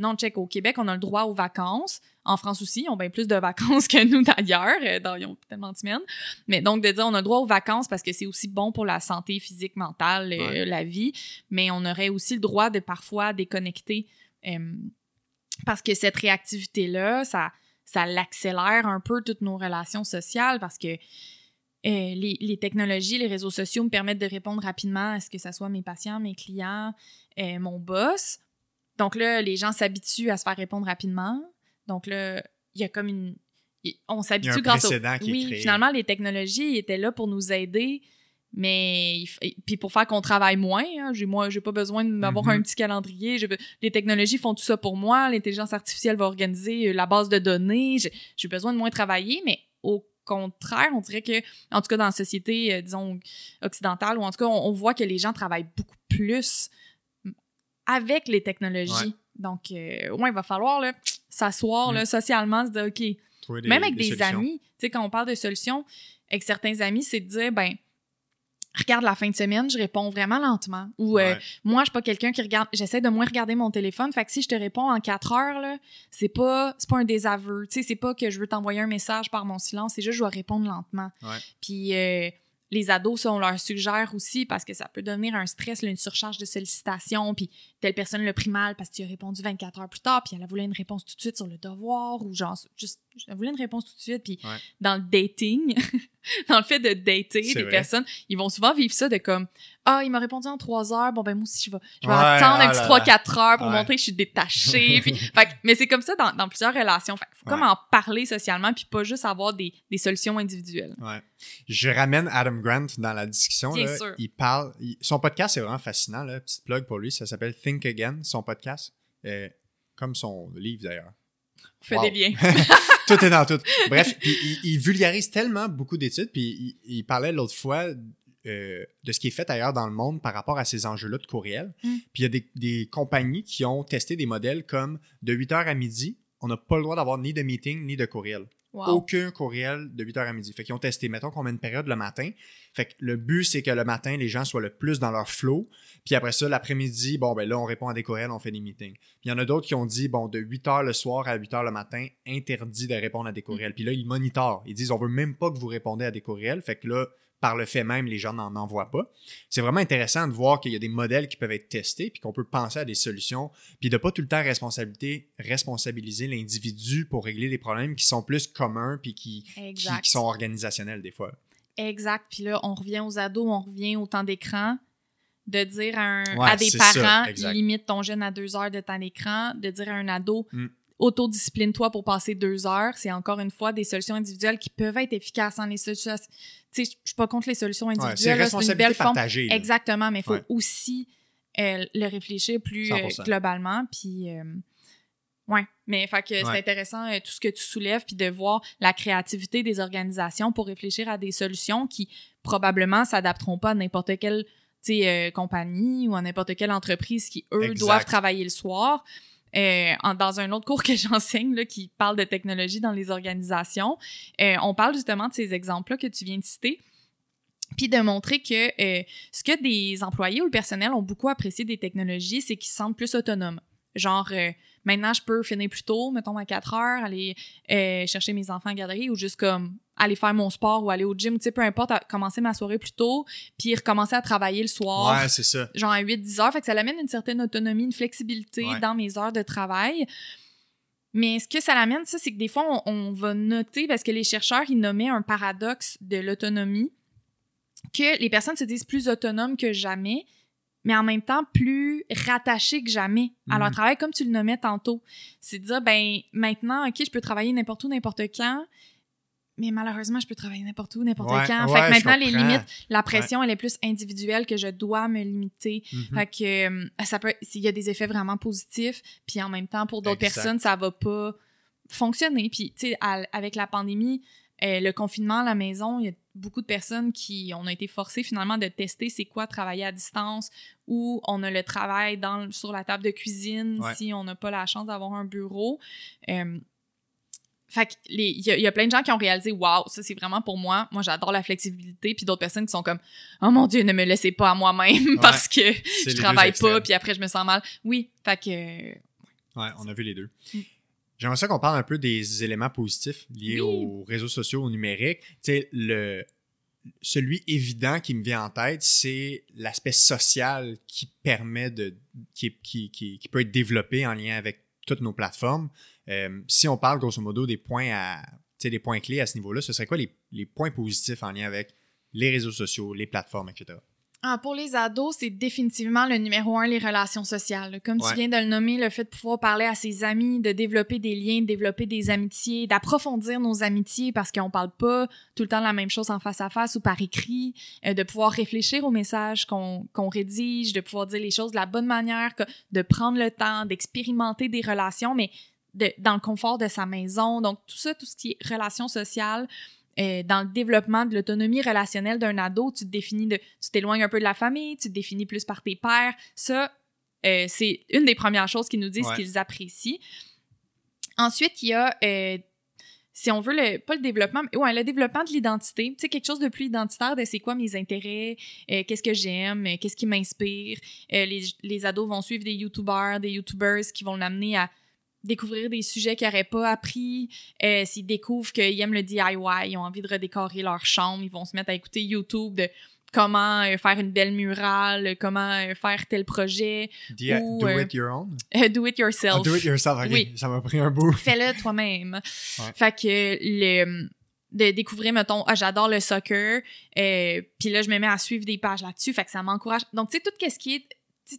non, check, au Québec, on a le droit aux vacances. En France aussi, ils ont bien plus de vacances que nous d'ailleurs. euh, dans- Ils ont tellement de semaines. Mais donc, de dire on a le droit aux vacances parce que c'est aussi bon pour la santé physique, mentale, euh, la vie. Mais on aurait aussi le droit de parfois déconnecter. euh, parce que cette réactivité-là, ça, ça l'accélère un peu toutes nos relations sociales parce que euh, les, les technologies, les réseaux sociaux me permettent de répondre rapidement à ce que ce soit mes patients, mes clients, euh, mon boss. Donc là, les gens s'habituent à se faire répondre rapidement. Donc là, il y a comme une... On s'habitue grâce au... est Oui, créé. finalement, les technologies étaient là pour nous aider, mais... Puis pour faire qu'on travaille moins, hein, j'ai moi, j'ai pas besoin de m'avoir Mhm. un petit calendrier. Les technologies font tout ça pour moi. L'intelligence artificielle va organiser euh, la base de données. J'ai besoin de moins travailler, mais au contraire, on dirait que, en tout cas dans la société, euh, disons, occidentale, ou en tout cas, on, on voit que les gens travaillent beaucoup plus avec les technologies. Ouais. Donc, euh, ouais, il va falloir s'asseoir Mm. socialement, se dire, OK, Trouver des- même avec des, amis, tu sais, quand on parle de solutions, avec certains amis, c'est de dire, ben, regarde la fin de semaine, je réponds vraiment lentement. Ou euh, Ouais. moi, je suis pas quelqu'un qui regarde, j'essaie de moins regarder mon téléphone. Fait que si je te réponds en quatre heures, là, c'est pas, c'est pas un désaveu. Tu sais, c'est pas que je veux t'envoyer un message par mon silence, c'est juste que je dois répondre lentement. Ouais. Puis euh, les ados, ça, on leur suggère aussi parce que ça peut devenir un stress, une surcharge de sollicitations. Puis telle personne l'a pris mal parce que tu as répondu 24 heures plus tard, puis elle a voulu une réponse tout de suite sur le devoir ou genre, juste, elle voulait une réponse tout de suite. Puis Ouais. dans le dating, dans le fait de dater, C'est vrai. personnes, ils vont souvent vivre ça de comme Ah, il m'a répondu en trois heures, bon ben moi aussi je vais, je vais Ouais, attendre ah un petit là 3-4 heures pour Ouais. montrer que je suis détachée. puis, fait que- mais c'est comme ça dans, dans plusieurs relations. Fait, faut comme Ouais. en parler socialement, puis pas juste avoir des, des solutions individuelles. Je ramène Adam Grant dans la discussion. Là. sûr. Il parle. il- son podcast est vraiment fascinant. Là. Petite plug pour lui. Ça s'appelle Think Again, son podcast. Euh, comme son livre d'ailleurs. On fait Wow. des liens. tout est dans tout. Bref, puis il, il vulgarise tellement beaucoup d'études. Puis il, il parlait l'autre fois euh, de ce qui est fait ailleurs dans le monde par rapport à ces enjeux-là de courriel. Mm. Puis il y a des, des compagnies qui ont testé des modèles comme de 8h à midi, on n'a pas le droit d'avoir ni de meeting ni de courriel. Wow. Aucun courriel de 8h à midi. Fait qu'ils ont testé, mettons qu'on met une période le matin. Fait que le but, c'est que le matin, les gens soient le plus dans leur flow. Puis après ça, l'après-midi, bon, ben là, on répond à des courriels, on fait des meetings. Puis il y en a d'autres qui ont dit, bon, de 8h le soir à 8h le matin, interdit de répondre à des courriels. Puis là, ils monitorent. Ils disent, on veut même pas que vous répondez à des courriels. Fait que là, par le fait même, les gens n'en envoient pas. C'est vraiment intéressant de voir qu'il y a des modèles qui peuvent être testés, puis qu'on peut penser à des solutions, puis de pas tout le temps responsabilité, responsabiliser l'individu pour régler des problèmes qui sont plus communs, puis qui, qui, sont organisationnels des fois. Exact. Puis là, on revient aux ados, on revient au temps d'écran. De dire à, un- Ouais, à des ça, parents, limite ton jeune à deux heures de temps d'écran. De dire à un ado, Mm. Autodiscipline-toi pour passer deux heures. C'est encore une fois des solutions individuelles qui peuvent être efficaces. Hein, les solutions, tu sais, je suis pas contre les solutions individuelles. c'est une belle forme. là. Exactement, mais il faut Ouais. aussi euh, le réfléchir plus euh, 100%. globalement. Puis, euh, ouais. Mais fait que c'est intéressant tout ce que tu soulèves, puis de voir la créativité des organisations pour réfléchir à des solutions qui probablement s'adapteront pas à n'importe quelle compagnie ou à n'importe quelle entreprise qui, eux, Exact. doivent travailler le soir. Euh, dans un autre cours que j'enseigne, qui parle de technologie dans les organisations, euh, on parle justement de ces exemples-là que tu viens de citer, puis de montrer que euh, ce que des employés ou le personnel ont beaucoup apprécié des technologies, c'est qu'ils se sentent plus autonomes. Genre, maintenant, je peux finir plus tôt, mettons à 4 heures, aller chercher mes enfants à la garderie ou juste comme aller faire mon sport ou aller au gym, tu sais, peu importe, à- commencer ma soirée plus tôt, puis recommencer à travailler le soir Ouais, c'est ça. genre à 8-10 heures. Fait que ça l'amène une certaine autonomie, une flexibilité Ouais. dans mes heures de travail. Mais ce que ça l'amène, ça, c'est que des fois, on, on va noter, parce que les chercheurs, ils nommaient un paradoxe de l'autonomie, que les personnes se disent plus autonomes que jamais, mais en même temps plus rattachées que jamais à leur Mhm. travail, comme tu le nommais tantôt. C'est de dire, ben, maintenant, OK, je peux travailler n'importe où, n'importe quand, mais malheureusement, je peux travailler n'importe où, n'importe Ouais, quand. ouais, fait que maintenant, les limites, la pression, elle est plus individuelle que je dois me limiter. Mhm. Fait que euh, ça peut, il y a des effets vraiment positifs, puis en même temps, pour d'autres personnes, ça va pas fonctionner. Puis, tu sais, avec la pandémie, euh, le confinement à la maison, il y a beaucoup de personnes qui on a été forcées finalement de tester c'est quoi travailler à distance ou on a le travail dans, sur la table de cuisine Ouais. si on n'a pas la chance d'avoir un bureau. Euh, fait il y, a- il y a plein de gens qui ont réalisé waouh ça c'est vraiment pour moi moi j'adore la flexibilité puis d'autres personnes qui sont comme oh mon dieu ne me laissez pas à moi-même parce que je travaille pas puis après je me sens mal oui fait que Ouais, on a vu les deux. Mm. J'aimerais ça qu'on parle un peu des éléments positifs liés Oui. aux réseaux sociaux, au numérique. Tu sais, le, celui évident qui me vient en tête, c'est l'aspect social qui permet de, qui, qui, qui, qui peut être développé en lien avec toutes nos plateformes. Euh, si on parle grosso modo des points à, des points clés à ce niveau-là, ce serait quoi les points positifs en lien avec les réseaux sociaux, les plateformes, etc. Ah, pour les ados, c'est définitivement le numéro un, les relations sociales. Comme Ouais. tu viens de le nommer, le fait de pouvoir parler à ses amis, de développer des liens, de développer des amitiés, d'approfondir nos amitiés parce qu'on parle pas tout le temps la même chose en face à face ou par écrit, euh, de pouvoir réfléchir aux messages qu'on qu'on rédige, de pouvoir dire les choses de la bonne manière, que- de prendre le temps, d'expérimenter des relations, mais de, dans le confort de sa maison. Donc, tout ça, tout ce qui est relations sociales, euh, dans le développement de l'autonomie relationnelle d'un ado, tu te définis de, tu t'éloignes un peu de la famille, tu te définis plus par tes pairs. Ça, euh, c'est une des premières choses qu'ils nous disent Ouais. qu'ils apprécient. Ensuite, il y a, euh, si on veut, le, pas le développement, mais ouais, le développement de l'identité. Tu sais, quelque chose de plus identitaire de c'est quoi mes intérêts, euh, qu'est-ce que j'aime, qu'est-ce qui m'inspire. Les, les ados vont suivre des YouTubers, des YouTubers qui vont l'amener à découvrir des sujets qu'ils n'auraient pas appris. Euh, S'ils découvrent qu'ils aiment le DIY, ils ont envie de redécorer leur chambre, ils vont se mettre à écouter YouTube de comment euh, faire une belle murale, comment euh, faire tel projet. Do, Ou, do it your own? Do it yourself. Ah, do it yourself, ok. Oui. Ça m'a pris un bout. Fais-le toi-même. Ouais. Fait que le de découvrir mettons ah j'adore le soccer puis là je me mets à suivre des pages là-dessus fait que ça m'encourage donc tu sais tout ce qui est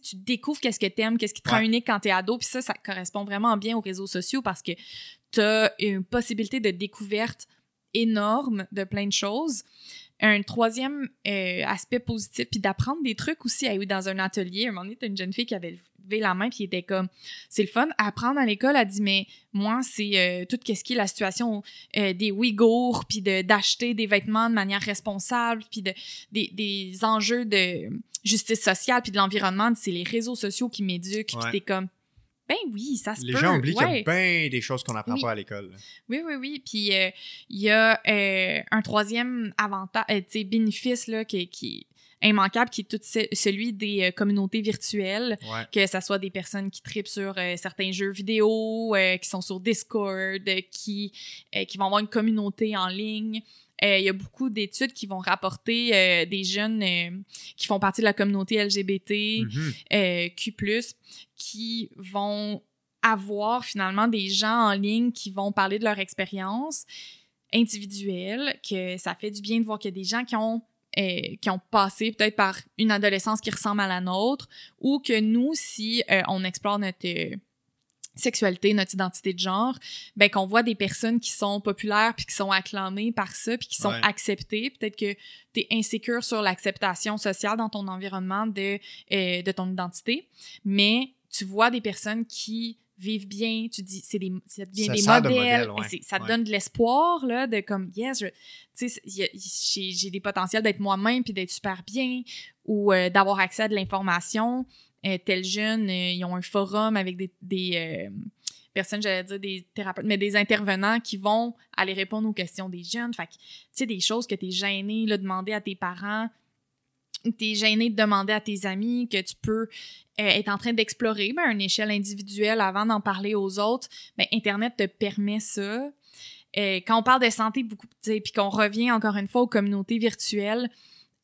tu tu découvres qu'est-ce que t'aimes, qu'est-ce qui te rend Ouais. unique quand t'es ado, puis ça, ça correspond vraiment bien aux réseaux sociaux parce que t'as une possibilité de découverte énorme de plein de choses. Un troisième euh, aspect positif, puis d'apprendre des trucs aussi. Dans un atelier, un moment donné, t'as une jeune fille qui avait levé la main, puis qui était comme, c'est le fun, apprendre à l'école, elle dit, mais moi, c'est euh, tout ce qui est la situation euh, des Ouïghours, puis de- d'acheter des vêtements de manière responsable, puis de, des, des enjeux de justice sociale, puis de l'environnement, c'est les réseaux sociaux qui m'éduquent, Ouais. puis t'es comme, ben oui, ça se Les peut. gens oublient qu'il y a bien des choses qu'on n'apprend Oui. pas à l'école. Oui, oui, oui. Puis euh, il y a euh, un troisième avantage, euh, tu sais, bénéfice là, qui, qui est immanquable, qui est tout ce- celui des euh, communautés virtuelles, Ouais. que ce soit des personnes qui tripent sur euh, certains jeux vidéo, euh, qui sont sur Discord, qui, qui vont avoir une communauté en ligne. Euh, Il y a beaucoup d'études qui vont rapporter euh, des jeunes euh, qui font partie de la communauté LGBT, Mhm. Q+, qui vont avoir finalement des gens en ligne qui vont parler de leur expérience individuelle, que ça fait du bien de voir qu'il y a des gens qui ont qui ont passé peut-être par une adolescence qui ressemble à la nôtre, ou que nous, si on explore notre sexualité, notre identité de genre, ben qu'on voit des personnes qui sont populaires puis qui sont acclamées par ça puis qui sont Ouais. acceptées. Peut-être que tu es insécure sur l'acceptation sociale dans ton environnement de, euh, de ton identité, mais tu vois des personnes qui vivent bien, tu dis, c'est des, ça devient Ça des sert de modèles, modèle, ouais. ça te Ouais. donne de l'espoir, là, de comme, yes, je- tu sais, il y a- j'ai j'ai des potentiels d'être moi-même puis d'être super bien ou euh, d'avoir accès à de l'information. Euh, tel jeune, euh, ils ont un forum avec des, euh, personnes, j'allais dire des thérapeutes, mais des intervenants qui vont aller répondre aux questions des jeunes. Fait que, tu sais, des choses que tu es gêné de demander à tes parents, tu es gêné de demander à tes amis, que tu peux euh, être en train d'explorer ben, à une échelle individuelle avant d'en parler aux autres. Ben, Internet te permet ça. Quand on parle de santé, beaucoup, puis qu'on revient encore une fois aux communautés virtuelles,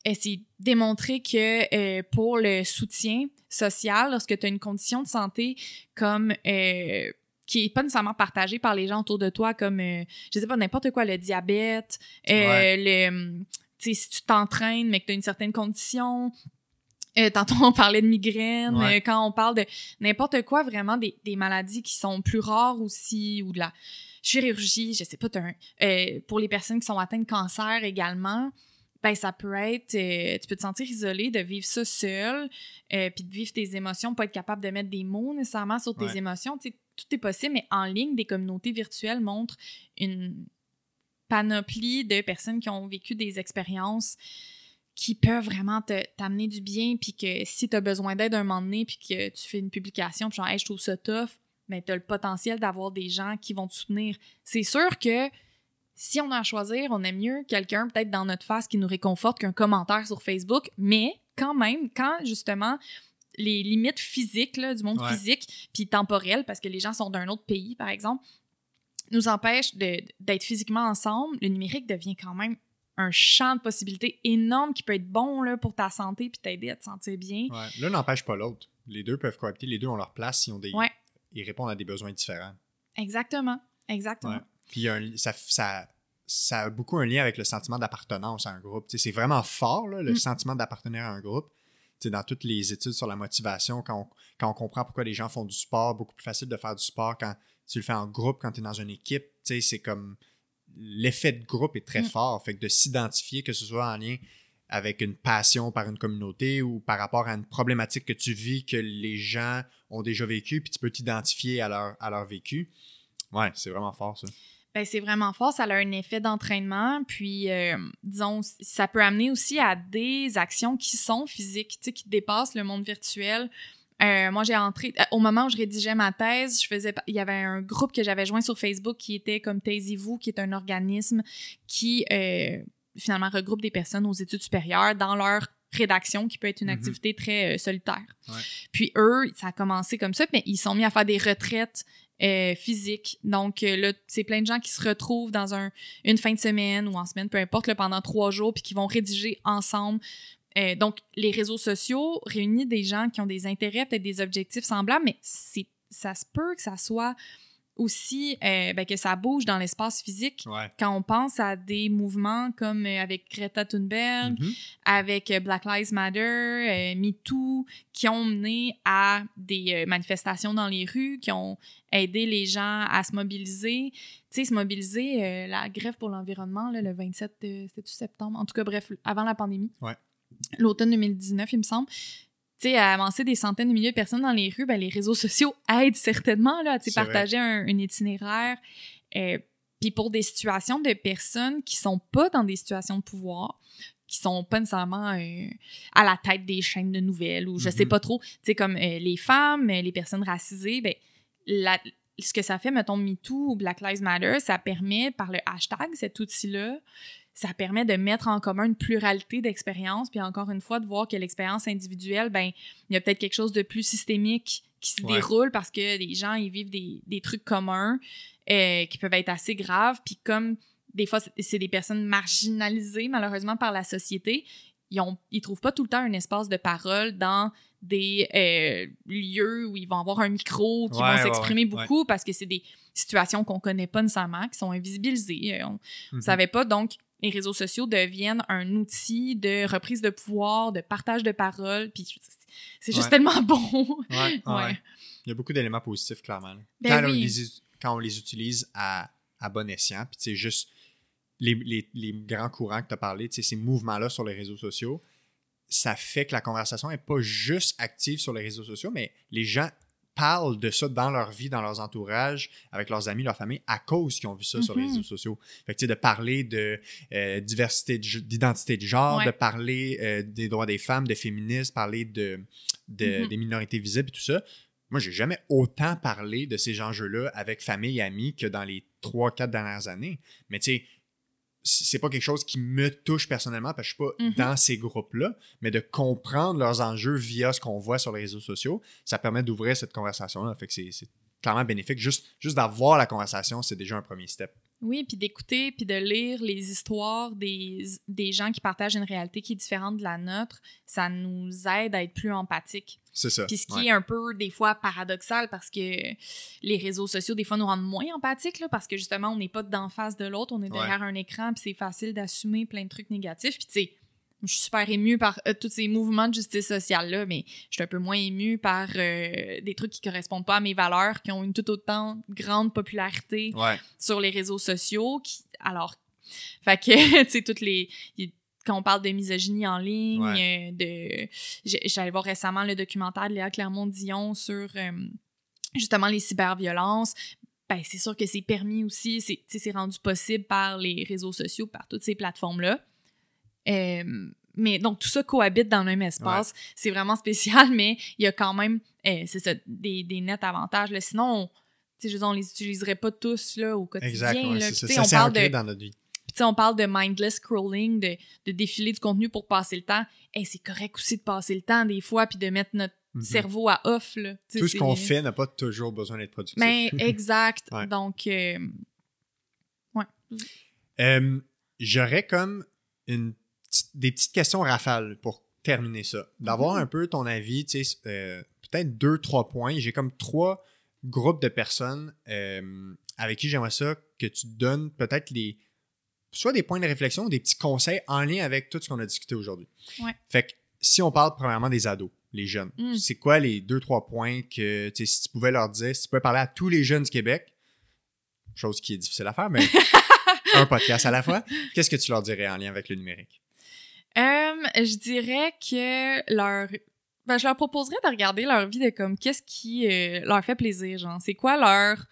c'est démontré que euh, pour le soutien social, lorsque tu as une condition de santé comme euh, qui est pas nécessairement partagée par les gens autour de toi, comme euh, je sais pas n'importe quoi, le diabète, euh, le si tu t'entraînes mais que tu as une certaine condition, Euh, tantôt, on parlait de migraine. Ouais. euh, quand on parle de n'importe quoi, vraiment, des, des maladies qui sont plus rares aussi, ou de la chirurgie, je sais pas, un- euh, pour les personnes qui sont atteintes de cancer également, ben ça peut être, euh, tu peux te sentir isolé, de vivre ça seul, euh, puis de vivre tes émotions, pas être capable de mettre des mots nécessairement sur tes Ouais. émotions. Tu sais, tout est possible, mais en ligne, des communautés virtuelles montrent une panoplie de personnes qui ont vécu des expériences qui peuvent vraiment te- t'amener du bien, puis que si tu as besoin d'aide un moment donné, puis que tu fais une publication, puis genre, hey, je trouve ça tough, ben, tu as le potentiel d'avoir des gens qui vont te soutenir. C'est sûr que si on a à choisir, on aime mieux quelqu'un peut-être dans notre face qui nous réconforte qu'un commentaire sur Facebook, mais quand même, quand justement les limites physiques là, du monde Ouais. physique puis temporel, parce que les gens sont d'un autre pays, par exemple, nous empêchent d'être physiquement ensemble, le numérique devient quand même un champ de possibilités énorme qui peut être bon là, pour ta santé puis t'aider à te sentir bien. Ouais. L'un n'empêche pas l'autre. Les deux peuvent cohabiter, les deux ont leur place, ils, ont des... Ouais. ils répondent à des besoins différents. Exactement. Exactement. Puis un- ça, ça, ça a beaucoup un lien avec le sentiment d'appartenance à un groupe. C'est vraiment fort, là, le Mm. sentiment d'appartenir à un groupe. Dans toutes les études sur la motivation, quand on, quand on comprend pourquoi les gens font du sport, beaucoup plus facile de faire du sport quand tu le fais en groupe, quand tu es dans une équipe. C'est comme l'effet de groupe est très Mm. fort. Fait que de s'identifier, que ce soit en lien avec une passion par une communauté ou par rapport à une problématique que tu vis, que les gens ont déjà vécu, puis tu peux t'identifier à leur, à leur vécu. Ouais, c'est vraiment fort, ça. Ben, c'est vraiment fort, ça a un effet d'entraînement, puis euh, disons, ça peut amener aussi à des actions qui sont physiques, qui dépassent le monde virtuel. Euh, moi, j'ai entré, euh, au moment où je rédigeais ma thèse, je faisais, il y avait un groupe que j'avais joint sur Facebook qui était comme Taisez-vous, qui est un organisme qui finalement regroupe des personnes aux études supérieures dans leur rédaction, qui peut être une Mhm. activité très euh, solitaire. Ouais. Puis eux, ça a commencé comme ça, mais ils sont mis à faire des retraites euh, physiques. Donc euh, là, c'est plein de gens qui se retrouvent dans un, une fin de semaine ou en semaine, peu importe, pendant trois jours, puis qui vont rédiger ensemble. Euh, donc, les réseaux sociaux réunissent des gens qui ont des intérêts, peut-être des objectifs semblables, mais ça se peut que ça soit aussi, euh, ben, que ça bouge dans l'espace physique. Ouais. Quand on pense à des mouvements comme euh, avec Greta Thunberg, Mhm. avec euh, Black Lives Matter, MeToo, qui ont mené à des manifestations dans les rues, qui ont aidé les gens à se mobiliser. Tu sais, se mobiliser, la grève pour l'environnement, le 27 euh, c'était-tu septembre, en tout cas, bref, avant la pandémie. Ouais. L'automne 2019, il me semble. Tu sais, à avancer des centaines de milliers de personnes dans les rues, ben, les réseaux sociaux aident certainement là, à partager un, un itinéraire. Euh, puis pour des situations de personnes qui sont pas dans des situations de pouvoir, qui sont pas nécessairement euh, à la tête des chaînes de nouvelles ou je sais Mhm. pas trop, tu sais, comme euh, les femmes, les personnes racisées, ben, la- ce que ça fait, mettons, MeToo ou Black Lives Matter, ça permet, par le hashtag, cet outil-là, ça permet de mettre en commun une pluralité d'expériences, puis encore une fois, de voir que l'expérience individuelle, ben, il y a peut-être quelque chose de plus systémique qui se Ouais. déroule parce que les gens, ils vivent des, des trucs communs euh, qui peuvent être assez graves, puis comme des fois, c'est- des personnes marginalisées, malheureusement, par la société, ils ils trouvent pas tout le temps un espace de parole dans des euh, lieux où ils vont avoir un micro, qui Ouais, vont s'exprimer ouais, beaucoup parce que c'est des situations qu'on connaît pas nécessairement, qui sont invisibilisées. Euh, On Mhm. savait pas. Donc, les réseaux sociaux deviennent un outil de reprise de pouvoir, de partage de parole. Puis c'est juste Ouais. tellement bon. Ouais, ouais. Ouais. Il y a beaucoup d'éléments positifs, clairement. Ben quand, on les, us- quand on les utilise à, à bon escient, puis tu sais, juste les, les- les grands courants que tu as parlé, ces mouvements-là sur les réseaux sociaux, ça fait que la conversation n'est pas juste active sur les réseaux sociaux, mais les gens parlent de ça dans leur vie, dans leurs entourages, avec leurs amis, leur famille, à cause qu'ils ont vu ça sur les Mhm. réseaux sociaux. Fait que, tu sais, de parler de euh, diversité, d'identité de genre, Ouais. de parler euh, des droits des femmes, de féminisme, parler de, de- Mhm. des minorités visibles et tout ça. Moi, j'ai jamais autant parlé de ces enjeux-là avec famille et amis que dans les trois, quatre dernières années. Mais tu sais, c'est pas quelque chose qui me touche personnellement parce que je suis pas Mhm. dans ces groupes-là, mais de comprendre leurs enjeux via ce qu'on voit sur les réseaux sociaux, ça permet d'ouvrir cette conversation-là. Fait que c'est clairement bénéfique. Juste, juste d'avoir la conversation, c'est déjà un premier step. Oui, puis d'écouter, puis de lire les histoires des, des gens qui partagent une réalité qui est différente de la nôtre, ça nous aide à être plus empathiques. C'est ça. Puis ce qui Ouais. est un peu, des fois, paradoxal parce que les réseaux sociaux, des fois, nous rendent moins empathiques, là, parce que justement, on n'est pas d'en face de l'autre, on est Ouais. derrière un écran, puis c'est facile d'assumer plein de trucs négatifs. Puis tu sais, je suis super émue par euh, tous ces mouvements de justice sociale-là, mais je suis un peu moins émue par euh, des trucs qui correspondent pas à mes valeurs, qui ont une tout autant grande popularité sur les réseaux sociaux. Qui, alors, fait que, tu sais, toutes les... Quand on parle de misogynie en ligne, euh, de... J'allais voir récemment le documentaire de Léa Clermont-Dion sur justement les cyberviolences, ben, c'est sûr que c'est permis aussi, c'est rendu possible par les réseaux sociaux, par toutes ces plateformes-là. Euh, mais donc, tout ça cohabite dans le même espace. C'est vraiment spécial, mais il y a quand même, euh, c'est ça, des, des, nets avantages. Là. Sinon, je veux on les utiliserait pas tous là, au quotidien. Exact, ça. Ça on parle de, dans notre vie. Puis, on parle de mindless scrolling, de, de défiler du contenu pour passer le temps. c'est correct aussi de passer le temps des fois, puis de mettre notre Mhm. cerveau à off. Là. Tout ce qu'on fait n'a pas toujours besoin d'être productif. Mais ben, exact. Donc, euh, ouais. Euh, j'aurais comme une, des petites questions rafales pour terminer ça. D'avoir mhm. un peu ton avis, tu sais, euh, peut-être deux, trois points. J'ai comme trois groupes de personnes avec qui j'aimerais ça que tu donnes peut-être les soit des points de réflexion ou des petits conseils en lien avec tout ce qu'on a discuté aujourd'hui. Ouais. Fait que si on parle premièrement des ados, les jeunes. Hmm. C'est quoi les deux, trois points que, si tu pouvais leur dire, si tu pouvais parler à tous les jeunes du Québec, chose qui est difficile à faire, mais un podcast à la fois, qu'est-ce que tu leur dirais en lien avec le numérique? Euh, je dirais que leur. Ben, je leur proposerais de regarder leur vie de comme qu'est-ce qui euh, leur fait plaisir, genre. C'est quoi leur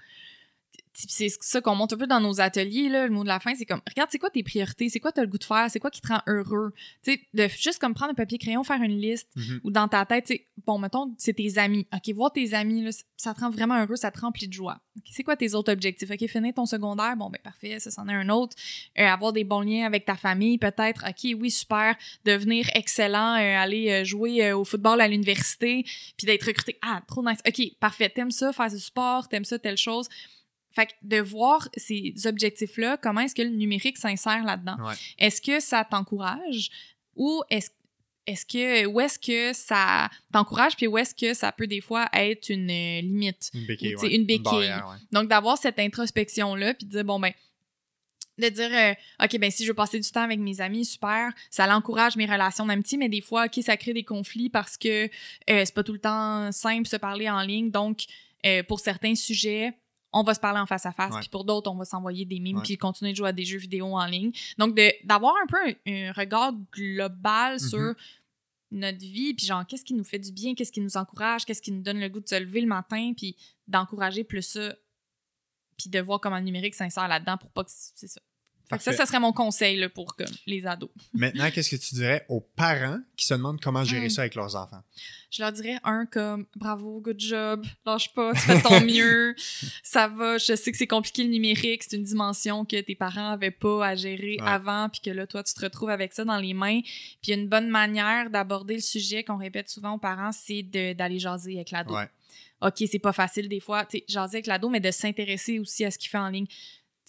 c'est ça qu'on monte un peu dans nos ateliers, là, le mot de la fin, c'est comme, regarde, c'est quoi tes priorités, c'est quoi t'as le goût de faire, c'est quoi qui te rend heureux? Tu sais, de juste comme prendre un papier crayon, faire une liste, mm-hmm. ou dans ta tête, tu bon, mettons, c'est tes amis. OK, voir tes amis, là, ça te rend vraiment heureux, ça te remplit de joie. c'est quoi tes autres objectifs? OK, finir ton secondaire, bon, ben parfait, ça, c'en est un autre. Euh, avoir des bons liens avec ta famille, peut-être. OK, oui, super. Devenir excellent, euh, aller euh, jouer au football à l'université, puis d'être recruté. Ah, trop nice. OK, parfait. T'aimes ça, faire du sport, t'aimes ça, telle chose fait que de voir ces objectifs-là, comment est-ce que le numérique s'insère là-dedans? Est-ce que ça t'encourage ou est-ce est-ce que où est-ce que ça t'encourage puis où est-ce que ça peut des fois être une euh, limite? Une béquille, une béquille. donc d'avoir cette introspection là puis de dire bon ben de dire euh, ok ben si je veux passer du temps avec mes amis super ça l'encourage mes relations d'amitié mais des fois ok ça crée des conflits parce que euh, c'est pas tout le temps simple de se parler en ligne. Donc pour certains sujets on va se parler en face à face. Puis pour d'autres, on va s'envoyer des mimes puis continuer de jouer à des jeux vidéo en ligne. Donc, d'avoir un peu un, regard global mm-hmm. sur notre vie, puis genre, qu'est-ce qui nous fait du bien, qu'est-ce qui nous encourage, qu'est-ce qui nous donne le goût de se lever le matin, puis d'encourager plus ça, puis de voir comment le numérique s'insère là-dedans pour pas que c'est ça ça, ça serait mon conseil là, pour les ados. Maintenant, qu'est-ce que tu dirais aux parents qui se demandent comment gérer hmm. ça avec leurs enfants? Je leur dirais un comme bravo, good job, lâche pas, tu fais ton mieux, ça va. Je sais que c'est compliqué le numérique, c'est une dimension que tes parents avaient pas à gérer avant, puis que là, toi, tu te retrouves avec ça dans les mains. Puis une bonne manière d'aborder le sujet qu'on répète souvent aux parents, c'est d'aller jaser avec l'ado. OK, c'est pas facile des fois, tu sais, jaser avec l'ado, mais de s'intéresser aussi à ce qu'il fait en ligne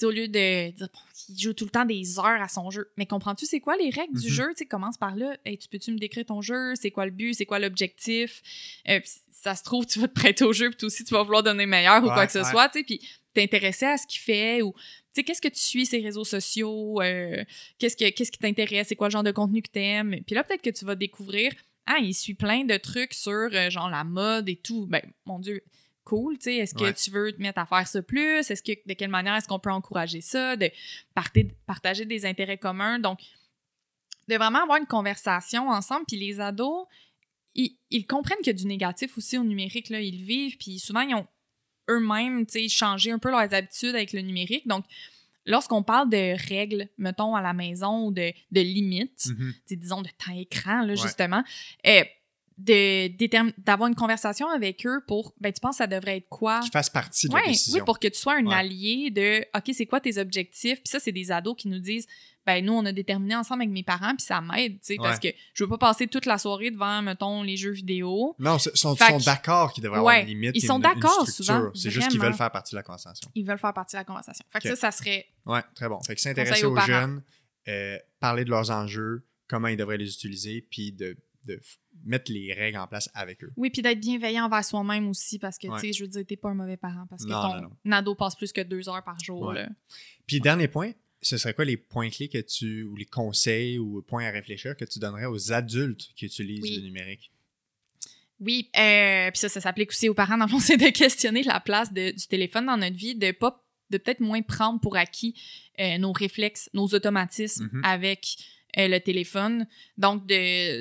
au lieu de dire qu'il joue tout le temps des heures à son jeu. Mais comprends-tu c'est quoi les règles du mm-hmm. jeu? Tu commence par là. Hey, tu peux-tu me décrire ton jeu? C'est quoi le but? C'est quoi l'objectif? Euh, ça se trouve, tu vas te prêter au jeu, puis toi aussi, tu vas vouloir donner meilleur ou quoi que ce soit, tu sais, puis t'intéresser à ce qu'il fait ou tu sais qu'est-ce que tu suis ses réseaux sociaux? Euh, qu'est-ce que qu'est-ce qui t'intéresse? C'est quoi le genre de contenu que t'aimes? Puis là peut-être que tu vas découvrir ah il suit plein de trucs sur euh, genre la mode et tout ben mon dieu cool, tu sais, est-ce que tu veux te mettre à faire ça plus? Est-ce que, de quelle manière est-ce qu'on peut encourager ça? De partager des intérêts communs? Donc, de vraiment avoir une conversation ensemble. Puis les ados, ils, comprennent qu'il y a du négatif aussi au numérique, là. Ils vivent, puis souvent, ils ont eux-mêmes, tu sais, changé un peu leurs habitudes avec le numérique. Donc, lorsqu'on parle de règles, mettons, à la maison ou de, de limites, mm-hmm. disons de temps écran, là, justement, eh, d'avoir une conversation avec eux pour ben tu penses que ça devrait être quoi? Qui fasse partie de la décision oui pour que tu sois un allié de ok c'est quoi tes objectifs? Puis ça c'est des ados qui nous disent ben nous on a déterminé ensemble avec mes parents puis ça m'aide tu sais parce que je veux pas passer toute la soirée devant mettons les jeux vidéo. Non ils sont, sont d'accord qu'ils devraient avoir une limite ils sont d'accord souvent c'est juste qu'ils veulent faire partie de la conversation. Ils veulent faire partie de la conversation. Fait que ça ça serait ouais très bon. Fait que s'intéresser aux, aux jeunes euh, parler de leurs enjeux comment ils devraient les utiliser puis de de mettre les règles en place avec eux. Oui, puis d'être bienveillant envers soi-même aussi, parce que, tu sais, je veux dire, t'es pas un mauvais parent, parce que ton ado passe plus que deux heures par jour. Puis, dernier point, ce serait quoi les points clés que tu, ou les conseils ou points à réfléchir que tu donnerais aux adultes qui utilisent Oui. le numérique? Oui, euh, puis ça, ça s'applique aussi aux parents. Dans le fond, c'est de questionner la place de- du téléphone dans notre vie, de pas, de peut-être moins prendre pour acquis euh, nos réflexes, nos automatismes Mhm. avec euh, le téléphone. Donc, de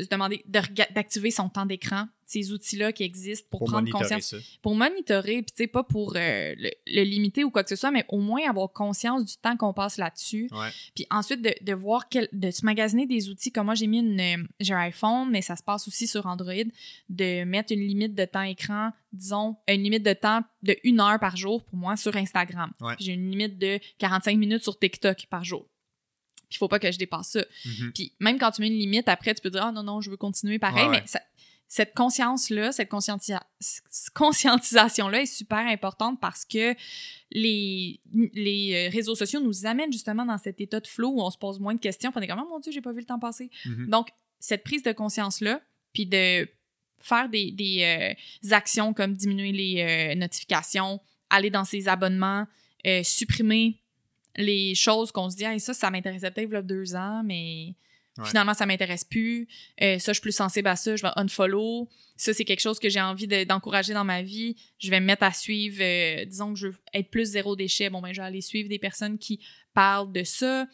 se demander, de d'activer son temps d'écran, ces outils-là qui existent pour, Pour prendre conscience, ça. pour monitorer, puis tu sais, pas pour euh, le, le limiter ou quoi que ce soit, mais au moins avoir conscience du temps qu'on passe là-dessus. Puis ensuite, de, de voir, quel, de se magasiner des outils. Comme moi, j'ai mis une. euh, J'ai un iPhone, mais ça se passe aussi sur Android, de mettre une limite de temps écran, disons, une limite de temps de une heure par jour pour moi sur Instagram. Ouais. J'ai une limite de 45 minutes sur TikTok par jour. Puis il faut pas que je dépasse ça. Mhm. Puis même quand tu mets une limite, après, tu peux dire, ah non, non, je veux continuer pareil. Ouais, ouais. Mais ça- cette conscience-là, cette conscientisa- conscientisation-là est super importante parce que les, les euh, réseaux sociaux nous amènent justement dans cet état de flow où on se pose moins de questions. Puis on est comme, oh mon Dieu, j'ai pas vu le temps passer. Mhm. Donc, cette prise de conscience-là, puis de faire des, des, euh, actions comme diminuer les euh, notifications, aller dans ses abonnements, euh, supprimer les choses qu'on se dit, hey, ça, ça m'intéressait peut-être il y a deux ans, mais Ouais. finalement, ça m'intéresse plus. Euh, ça, je suis plus sensible à ça, je vais unfollow. Ça, c'est quelque chose que j'ai envie de- d'encourager dans ma vie. Je vais me mettre à suivre, euh, disons que je veux être plus zéro déchet. Bon, ben, je vais aller suivre des personnes qui parlent de ça.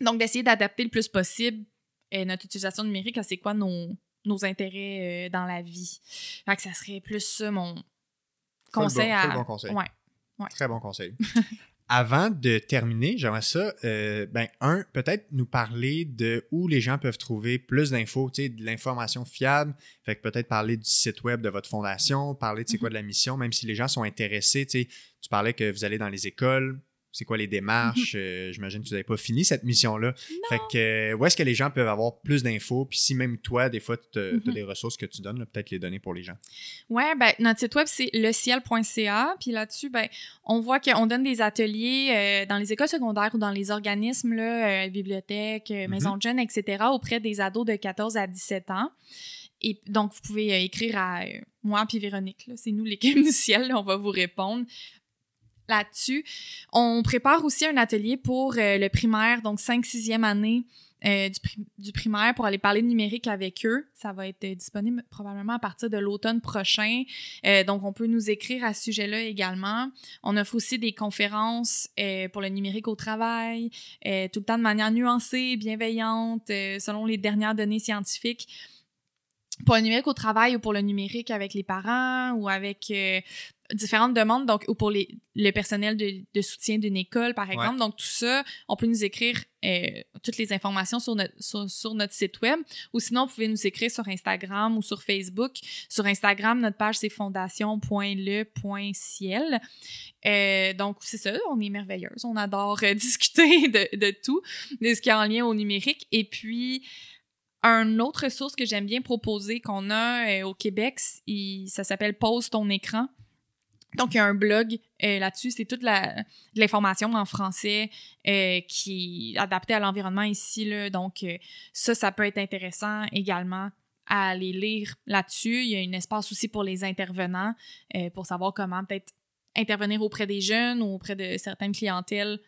Donc, d'essayer d'adapter le plus possible euh, notre utilisation numérique à c'est quoi nos, nos intérêts dans la vie. Fait que ça serait plus ça mon conseil bon- à. bon conseil. Ouais. Très bon conseil. Avant de terminer, j'aimerais ça, euh, ben, un, peut-être nous parler de où les gens peuvent trouver plus d'infos, tu sais, de l'information fiable. Fait que peut-être parler du site web de votre fondation, parler de c'est Mhm. quoi de la mission, même si les gens sont intéressés, tu parlais que vous allez dans les écoles, c'est quoi les démarches, euh, j'imagine que vous n'avez pas fini cette mission-là. Fait que, euh, où est-ce que les gens peuvent avoir plus d'infos, puis si même toi, des fois, tu as Mhm. des ressources que tu donnes, peut-être les donner pour les gens. Ouais, ben, notre site web, c'est leciel.ca. Puis là-dessus, ben, on voit qu'on donne des ateliers euh, dans les écoles secondaires ou dans les organismes, là, bibliothèques, Mhm. maisons de jeunes, etc., auprès des ados de 14 à 17 ans. Et donc, vous pouvez écrire à moi puis Véronique. C'est nous, l'équipe du ciel. là, on va vous répondre là-dessus. On prépare aussi un atelier pour euh, le primaire, donc 5-6e année euh, du, pri- du primaire pour aller parler de numérique avec eux. Ça va être euh, disponible probablement à partir de l'automne prochain. Donc, on peut nous écrire à ce sujet-là également. On offre aussi des conférences pour le numérique au travail, tout le temps de manière nuancée, bienveillante, selon les dernières données scientifiques. Pour le numérique au travail ou pour le numérique avec les parents ou avec différentes demandes, donc ou pour les, le personnel de, de soutien d'une école, par exemple. Donc, tout ça, on peut nous écrire euh, toutes les informations sur notre, sur, sur notre site web ou sinon, vous pouvez nous écrire sur Instagram ou sur Facebook. Sur Instagram, notre page, c'est fondation.le.ciel. Euh, donc, c'est ça, on est merveilleuse. On adore euh, discuter de, de tout, de ce qui est en lien au numérique. Et puis, un autre ressource que j'aime bien proposer qu'on a au Québec, il- ça s'appelle Pose ton écran. Donc, il y a un blog euh, là-dessus. C'est toute l'information en français euh, qui est adaptée à l'environnement ici. Là. Donc, euh, ça, ça peut être intéressant également à aller lire là-dessus. Il y a un espace aussi pour les intervenants pour savoir comment peut-être intervenir auprès des jeunes ou auprès de certaines clientèles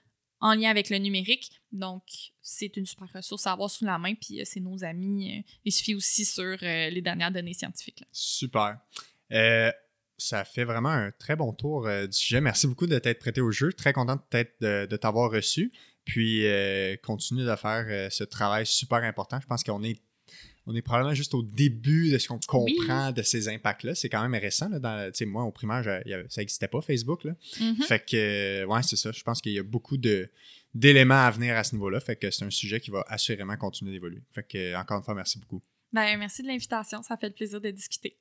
en lien avec le numérique. Donc, c'est une super ressource à avoir sous la main. Puis, c'est nos amis. il suffit aussi sur les dernières données scientifiques. Super. Ça fait vraiment un très bon tour euh, du sujet. Merci beaucoup de t'être prêté au jeu. Très content de, de t'avoir reçu. Puis euh, continue de faire euh, ce travail super important. Je pense qu'on est, on est probablement juste au début de ce qu'on comprend de ces impacts-là. C'est quand même récent. Là, dans, moi, au primaire, je- ça n'existait pas, Facebook. Là. Mhm. Fait que, ouais, c'est ça. Je pense qu'il y a beaucoup de d'éléments à venir à ce niveau-là. Fait que c'est un sujet qui va assurément continuer d'évoluer. Fait que, encore une fois, merci beaucoup. Ben, merci de l'invitation. Ça fait le plaisir de discuter.